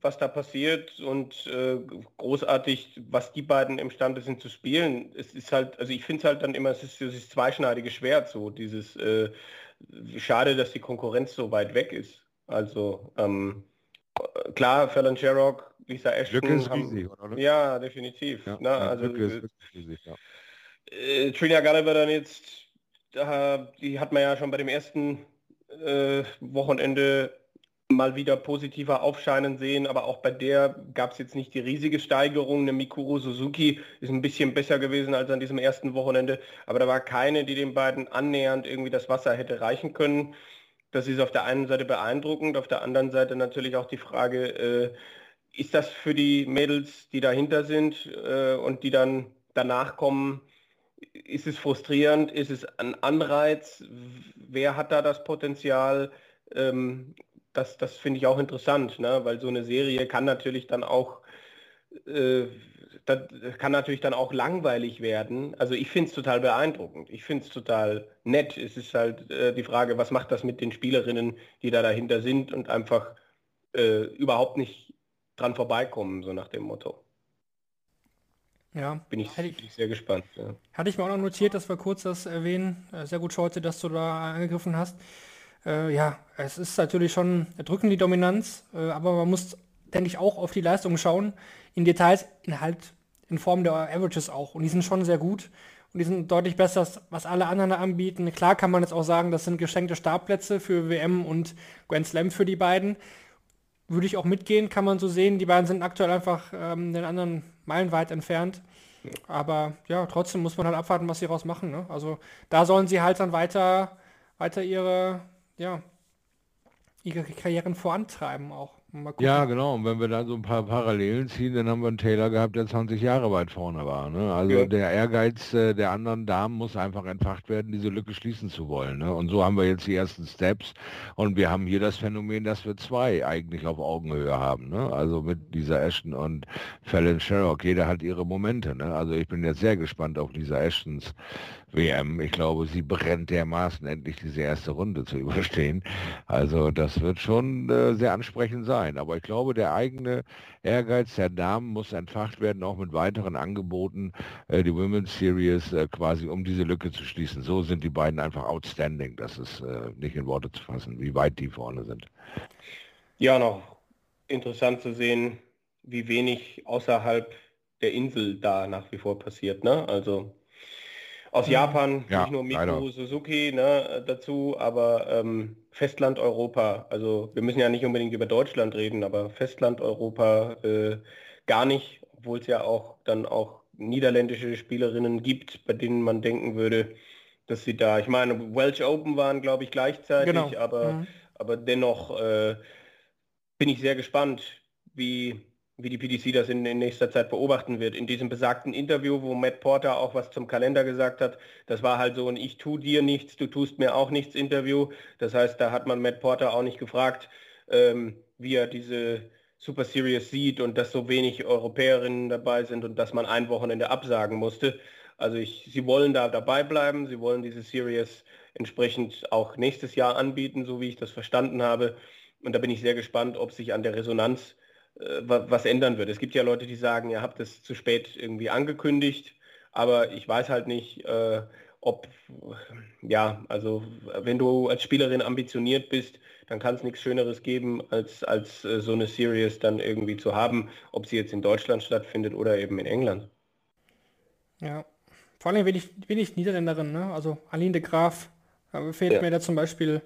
was da passiert und äh, großartig, was die beiden imstande sind zu spielen. Es ist halt, also ich finde es halt dann immer, es ist dieses zweischneidige Schwert so, dieses äh, schade, dass die Konkurrenz so weit weg ist. Also ähm, klar, Fallon Sherrock, Lisa Ashton. Lücke ist haben, riesig, oder? Ja, definitiv. Ja, Na, ja, also, Lücke ist wirklich riesig, ja. äh, Trina Gulliver dann jetzt, da, die hat man ja schon bei dem ersten äh, Wochenende mal wieder positiver aufscheinen sehen, aber auch bei der gab es jetzt nicht die riesige Steigerung. Eine Mikuru Suzuki ist ein bisschen besser gewesen als an diesem ersten Wochenende, aber da war keine, die den beiden annähernd irgendwie das Wasser hätte reichen können. Das ist auf der einen Seite beeindruckend, auf der anderen Seite natürlich auch die Frage, äh, ist das für die Mädels, die dahinter sind äh, und die dann danach kommen, ist es frustrierend, ist es ein Anreiz, wer hat da das Potenzial? Ähm, das, das finde ich auch interessant, ne? weil so eine Serie kann natürlich dann auch äh, das kann natürlich dann auch langweilig werden. Also ich finde es total beeindruckend. Ich finde es total nett. Es ist halt äh, die Frage, was macht das mit den Spielerinnen, die da dahinter sind und einfach äh, überhaupt nicht dran vorbeikommen, so nach dem Motto. Ja, Bin ich, ich- sehr gespannt. Ja. Hatte ich mir auch noch notiert, dass wir kurz das erwähnen. Äh, Sehr gut, Scholte, dass du da angegriffen hast. Äh, ja, es ist natürlich schon drücken die Dominanz, äh, aber man muss, denke ich, auch auf die Leistung schauen. In Details, in halt in Form der Averages auch. Und die sind schon sehr gut. Und die sind deutlich besser, was alle anderen anbieten. Klar kann man jetzt auch sagen, das sind geschenkte Startplätze für WM und Grand Slam für die beiden. Würde ich auch mitgehen, kann man so sehen. Die beiden sind aktuell einfach ähm, den anderen meilenweit entfernt. Aber ja, trotzdem muss man halt abwarten, was sie raus machen. Ne? Also da sollen sie halt dann weiter, weiter ihre, ja, ihre Karrieren vorantreiben auch. Ja, genau. Und wenn wir dann so ein paar Parallelen ziehen, dann haben wir einen Taylor gehabt, der 20 Jahre weit vorne war. Ne? Also Ja. der Ehrgeiz äh, der anderen Damen muss einfach entfacht werden, diese Lücke schließen zu wollen. Ne? Und so haben wir jetzt die ersten Steps. Und wir haben hier das Phänomen, dass wir zwei eigentlich auf Augenhöhe haben. Ne? Also mit dieser Ashton und Fallon Sherrock. Jeder hat ihre Momente. Ne? Also ich bin jetzt sehr gespannt auf Lisa Ashtons WM. Ich glaube, sie brennt dermaßen endlich diese erste Runde zu überstehen. Also das wird schon äh, sehr ansprechend sein. Aber ich glaube, der eigene Ehrgeiz der Damen muss entfacht werden, auch mit weiteren Angeboten, äh, die Women's Series äh, quasi, um diese Lücke zu schließen. So sind die beiden einfach outstanding. Das ist äh, nicht in Worte zu fassen, wie weit die vorne sind. Ja, noch interessant zu sehen, wie wenig außerhalb der Insel da nach wie vor passiert. Ne? Also aus Japan, Ja, nicht nur Miku leider. Suzuki ne, dazu, aber ähm, Festland Europa. Also wir müssen ja nicht unbedingt über Deutschland reden, aber Festland Europa äh, gar nicht, obwohl es ja auch dann auch niederländische Spielerinnen gibt, bei denen man denken würde, dass sie da, ich meine, Welsh Open waren, glaube ich, gleichzeitig, Genau. aber, Mhm. aber dennoch äh, bin ich sehr gespannt, wie, wie die PDC das in, in nächster Zeit beobachten wird. In diesem besagten Interview, wo Matt Porter auch was zum Kalender gesagt hat, das war halt so ein Ich tu dir nichts, du tust mir auch nichts Interview. Das heißt, da hat man Matt Porter auch nicht gefragt, ähm, wie er diese Super Series sieht und dass so wenig Europäerinnen dabei sind und dass man ein Wochenende absagen musste. Also ich, sie wollen da dabei bleiben, sie wollen diese Series entsprechend auch nächstes Jahr anbieten, so wie ich das verstanden habe. Und da bin ich sehr gespannt, ob sich an der Resonanz äh, wa- was ändern wird. Es gibt ja Leute, die sagen, ihr habt es zu spät irgendwie angekündigt, aber ich weiß halt nicht, äh, ob, ja, also wenn du als Spielerin ambitioniert bist, dann kann es nichts Schöneres geben, als, als äh, so eine Series dann irgendwie zu haben, ob sie jetzt in Deutschland stattfindet oder eben in England. Ja. Vor allem wenig, wenig Niederländerin, ne? Also Aline de Graaf äh, fehlt Ja. mir da zum Beispiel.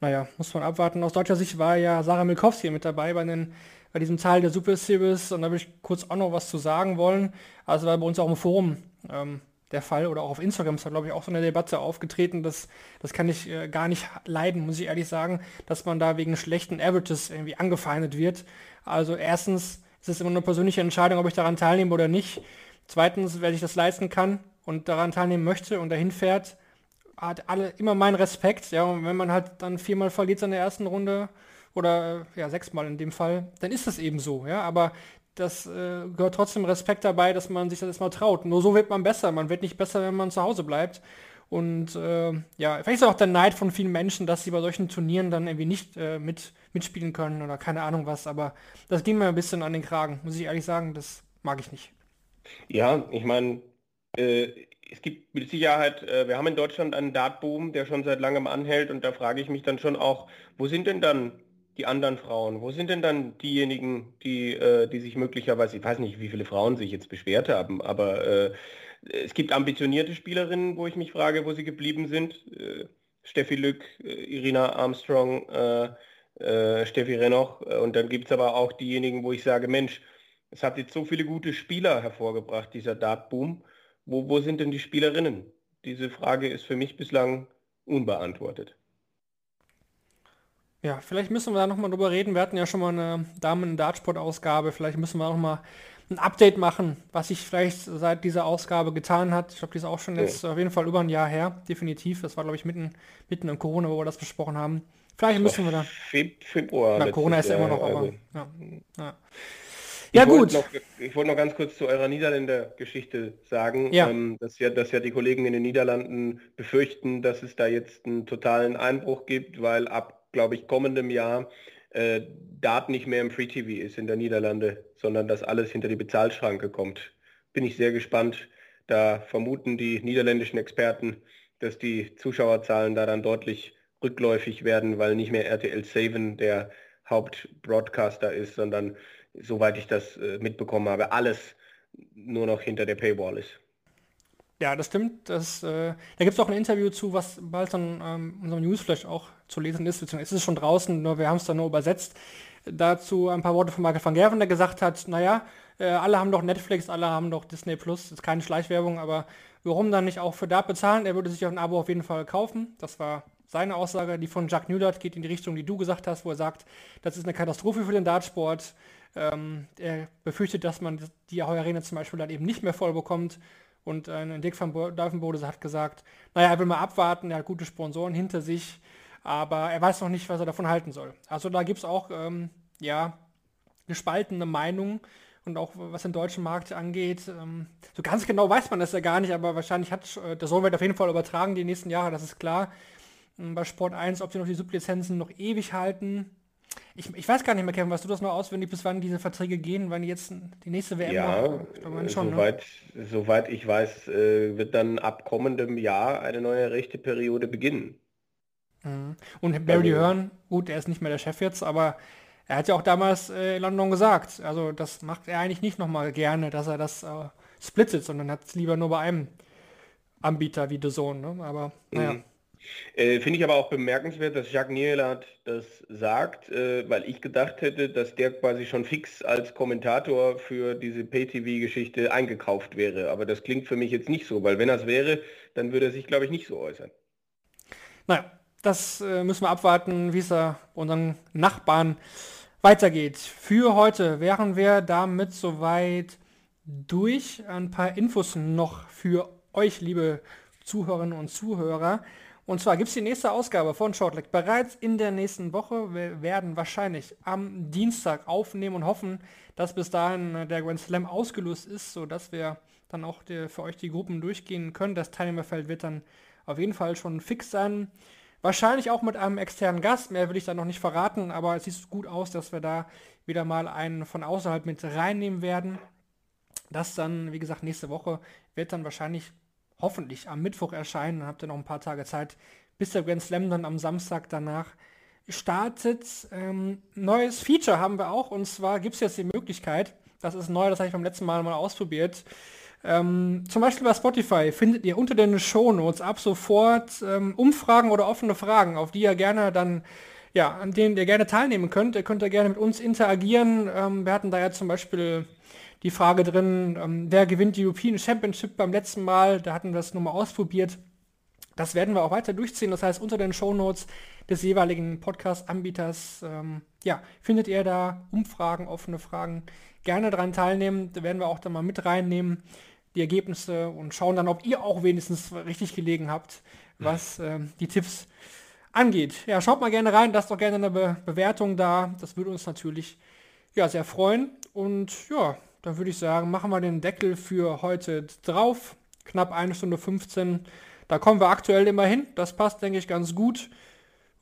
Naja, muss man abwarten. Aus deutscher Sicht war ja Sarah Milkowski mit dabei bei, den, bei diesem Teil der Super Series und da würde ich kurz auch noch was zu sagen wollen. Also war bei uns auch im Forum ähm, der Fall oder auch auf Instagram ist da glaube ich auch so eine Debatte aufgetreten. Das, das kann ich äh, gar nicht leiden, muss ich ehrlich sagen, dass man da wegen schlechten Averages irgendwie angefeindet wird. Also erstens ist es immer eine persönliche Entscheidung, ob ich daran teilnehme oder nicht. Zweitens, wer sich das leisten kann und daran teilnehmen möchte und dahin fährt, hat alle immer meinen Respekt. Ja, und wenn man halt dann viermal verliert in der ersten Runde oder äh, ja sechsmal in dem Fall, dann ist das eben so. Ja, aber das äh, gehört trotzdem Respekt dabei, dass man sich das erstmal traut. Nur so wird man besser. Man wird nicht besser, wenn man zu Hause bleibt. Und äh, ja, vielleicht ist auch der Neid von vielen Menschen, dass sie bei solchen Turnieren dann irgendwie nicht äh, mit, mitspielen können oder keine Ahnung was. Aber das ging mir ein bisschen an den Kragen, muss ich ehrlich sagen. Das mag ich nicht. Ja, ich meine, äh, es gibt mit Sicherheit, äh, wir haben in Deutschland einen Dartboom, der schon seit langem anhält und da frage ich mich dann schon auch, wo sind denn dann die anderen Frauen? Wo sind denn dann diejenigen, die, äh, die sich möglicherweise, ich weiß nicht, wie viele Frauen sich jetzt beschwert haben, aber äh, es gibt ambitionierte Spielerinnen, wo ich mich frage, wo sie geblieben sind. Äh, Steffi Lück, äh, Irina Armstrong, äh, äh, Steffi Rennoch. Und dann gibt es aber auch diejenigen, wo ich sage, Mensch, es hat jetzt so viele gute Spieler hervorgebracht, dieser Dartboom. Wo, wo sind denn die Spielerinnen? Diese Frage ist für mich bislang unbeantwortet. Ja, vielleicht müssen wir da nochmal drüber reden. Wir hatten ja schon mal eine Damen-Dartsport-Ausgabe. Vielleicht müssen wir auch mal ein Update machen, was sich vielleicht seit dieser Ausgabe getan hat. Ich glaube, die ist auch schon jetzt auf jeden Fall über ein Jahr her, definitiv. Das war, glaube ich, mitten, mitten im Corona, wo wir das besprochen haben. Vielleicht müssen wir da. Februar. Na, Corona ist ja immer noch, aber. Also. Ja, ja. ja gut. Noch, ich wollte noch ganz kurz zu eurer Niederländer-Geschichte sagen, ja. Ähm, dass, ja, dass ja die Kollegen in den Niederlanden befürchten, dass es da jetzt einen totalen Einbruch gibt, weil ab glaube ich, kommendem Jahr äh, Dart nicht mehr im Free TV ist in der Niederlande, sondern dass alles hinter die Bezahlschranke kommt. Bin ich sehr gespannt. Da vermuten die niederländischen Experten, dass die Zuschauerzahlen da dann deutlich rückläufig werden, weil nicht mehr RTL 7 der Hauptbroadcaster ist, sondern soweit ich das äh, mitbekommen habe, alles nur noch hinter der Paywall ist. Ja, das stimmt. Das, äh, da gibt es auch ein Interview zu, was bald dann ähm, unserem Newsflash auch zu lesen ist, beziehungsweise ist es schon draußen, nur wir haben es dann nur übersetzt. Dazu ein paar Worte von Michael van Gerven, der gesagt hat, naja, äh, alle haben doch Netflix, alle haben doch Disney Plus, ist keine Schleichwerbung, aber warum dann nicht auch für da bezahlen? Er würde sich ein Abo auf jeden Fall kaufen. Das war seine Aussage. Die von Jacques Newdart geht in die Richtung, die du gesagt hast, wo er sagt, das ist eine Katastrophe für den Dartsport. Ähm, er befürchtet, dass man die Arena zum Beispiel dann eben nicht mehr voll bekommt. Und ein Dick van Duivenbode hat gesagt, naja, er will mal abwarten, er hat gute Sponsoren hinter sich, aber er weiß noch nicht, was er davon halten soll. Also da gibt es auch, ähm, ja, gespaltene Meinungen und auch was den deutschen Markt angeht. Ähm, so ganz genau weiß man das ja gar nicht, aber wahrscheinlich hat, äh, der Sohn wird auf jeden Fall übertragen die nächsten Jahre, das ist klar. Ähm, bei Sport 1, ob sie noch die Sublizenzen noch ewig halten, ich, ich, weiß gar nicht mehr, Kevin, weißt du das noch auswendig, bis wann diese Verträge gehen, wann jetzt die nächste WM Ja, schon, soweit, ne? soweit ich weiß, äh, wird dann ab kommendem Jahr eine neue Rechteperiode beginnen. Mhm. Und Barry also, Hearn, gut, er ist nicht mehr der Chef jetzt, aber er hat ja auch damals äh, in London gesagt, also das macht er eigentlich nicht nochmal gerne, dass er das äh, splittet, sondern hat es lieber nur bei einem Anbieter wie The Zone, ne? aber naja. Mhm. Äh, Finde ich aber auch bemerkenswert, dass Jacques Nielert das sagt, äh, weil ich gedacht hätte, dass der quasi schon fix als Kommentator für diese Pay-TV-Geschichte eingekauft wäre. Aber das klingt für mich jetzt nicht so, weil wenn das wäre, dann würde er sich, glaube ich, nicht so äußern. Naja, das äh, müssen wir abwarten, wie es da unseren Nachbarn weitergeht. Für heute wären wir damit soweit durch. Ein paar Infos noch für euch, liebe Zuhörerinnen und Zuhörer. Und zwar gibt es die nächste Ausgabe von Shortleg bereits in der nächsten Woche. Wir werden wahrscheinlich am Dienstag aufnehmen und hoffen, dass bis dahin äh, der Grand Slam ausgelöst ist, sodass wir dann auch die, für euch die Gruppen durchgehen können. Das Teilnehmerfeld wird dann auf jeden Fall schon fix sein. Wahrscheinlich auch mit einem externen Gast, mehr will ich da noch nicht verraten, aber es sieht gut aus, dass wir da wieder mal einen von außerhalb mit reinnehmen werden. Das dann, wie gesagt, nächste Woche wird dann wahrscheinlich hoffentlich am Mittwoch erscheinen. Dann habt ihr noch ein paar Tage Zeit, bis der Grand Slam dann am Samstag danach startet. Ähm, neues Feature haben wir auch und zwar gibt es jetzt die Möglichkeit, das ist neu, das habe ich beim letzten Mal mal ausprobiert. Ähm, zum Beispiel bei Spotify findet ihr unter den Shownotes ab sofort ähm, Umfragen oder offene Fragen, auf die ihr gerne dann, ja, an denen ihr gerne teilnehmen könnt. Ihr könnt ja gerne mit uns interagieren. Ähm, wir hatten da ja zum Beispiel die Frage drin, ähm, wer gewinnt die European Championship beim letzten Mal. Da hatten wir es nochmal ausprobiert. Das werden wir auch weiter durchziehen. Das heißt, unter den Show Notes des jeweiligen Podcast-Anbieters ähm, ja, findet ihr da Umfragen, offene Fragen. Gerne daran teilnehmen. Da werden wir auch dann mal mit reinnehmen, die Ergebnisse und schauen dann, ob ihr auch wenigstens richtig gelegen habt, was ähm, die Tipps angeht. Ja, schaut mal gerne rein, lasst doch gerne eine Be Bewertung da. Das würde uns natürlich ja, sehr freuen. Und ja, dann würde ich sagen, machen wir den Deckel für heute drauf. Knapp eine Stunde 15. Da kommen wir aktuell immer hin. Das passt, denke ich, ganz gut.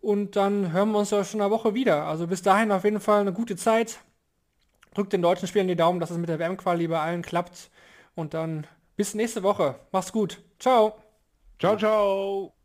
Und dann hören wir uns ja schon eine Woche wieder. Also bis dahin auf jeden Fall eine gute Zeit. Drückt den deutschen Spielern die Daumen, dass es mit der WM-Quali bei allen klappt. Und dann bis nächste Woche. Mach's gut. Ciao. Ciao, ciao.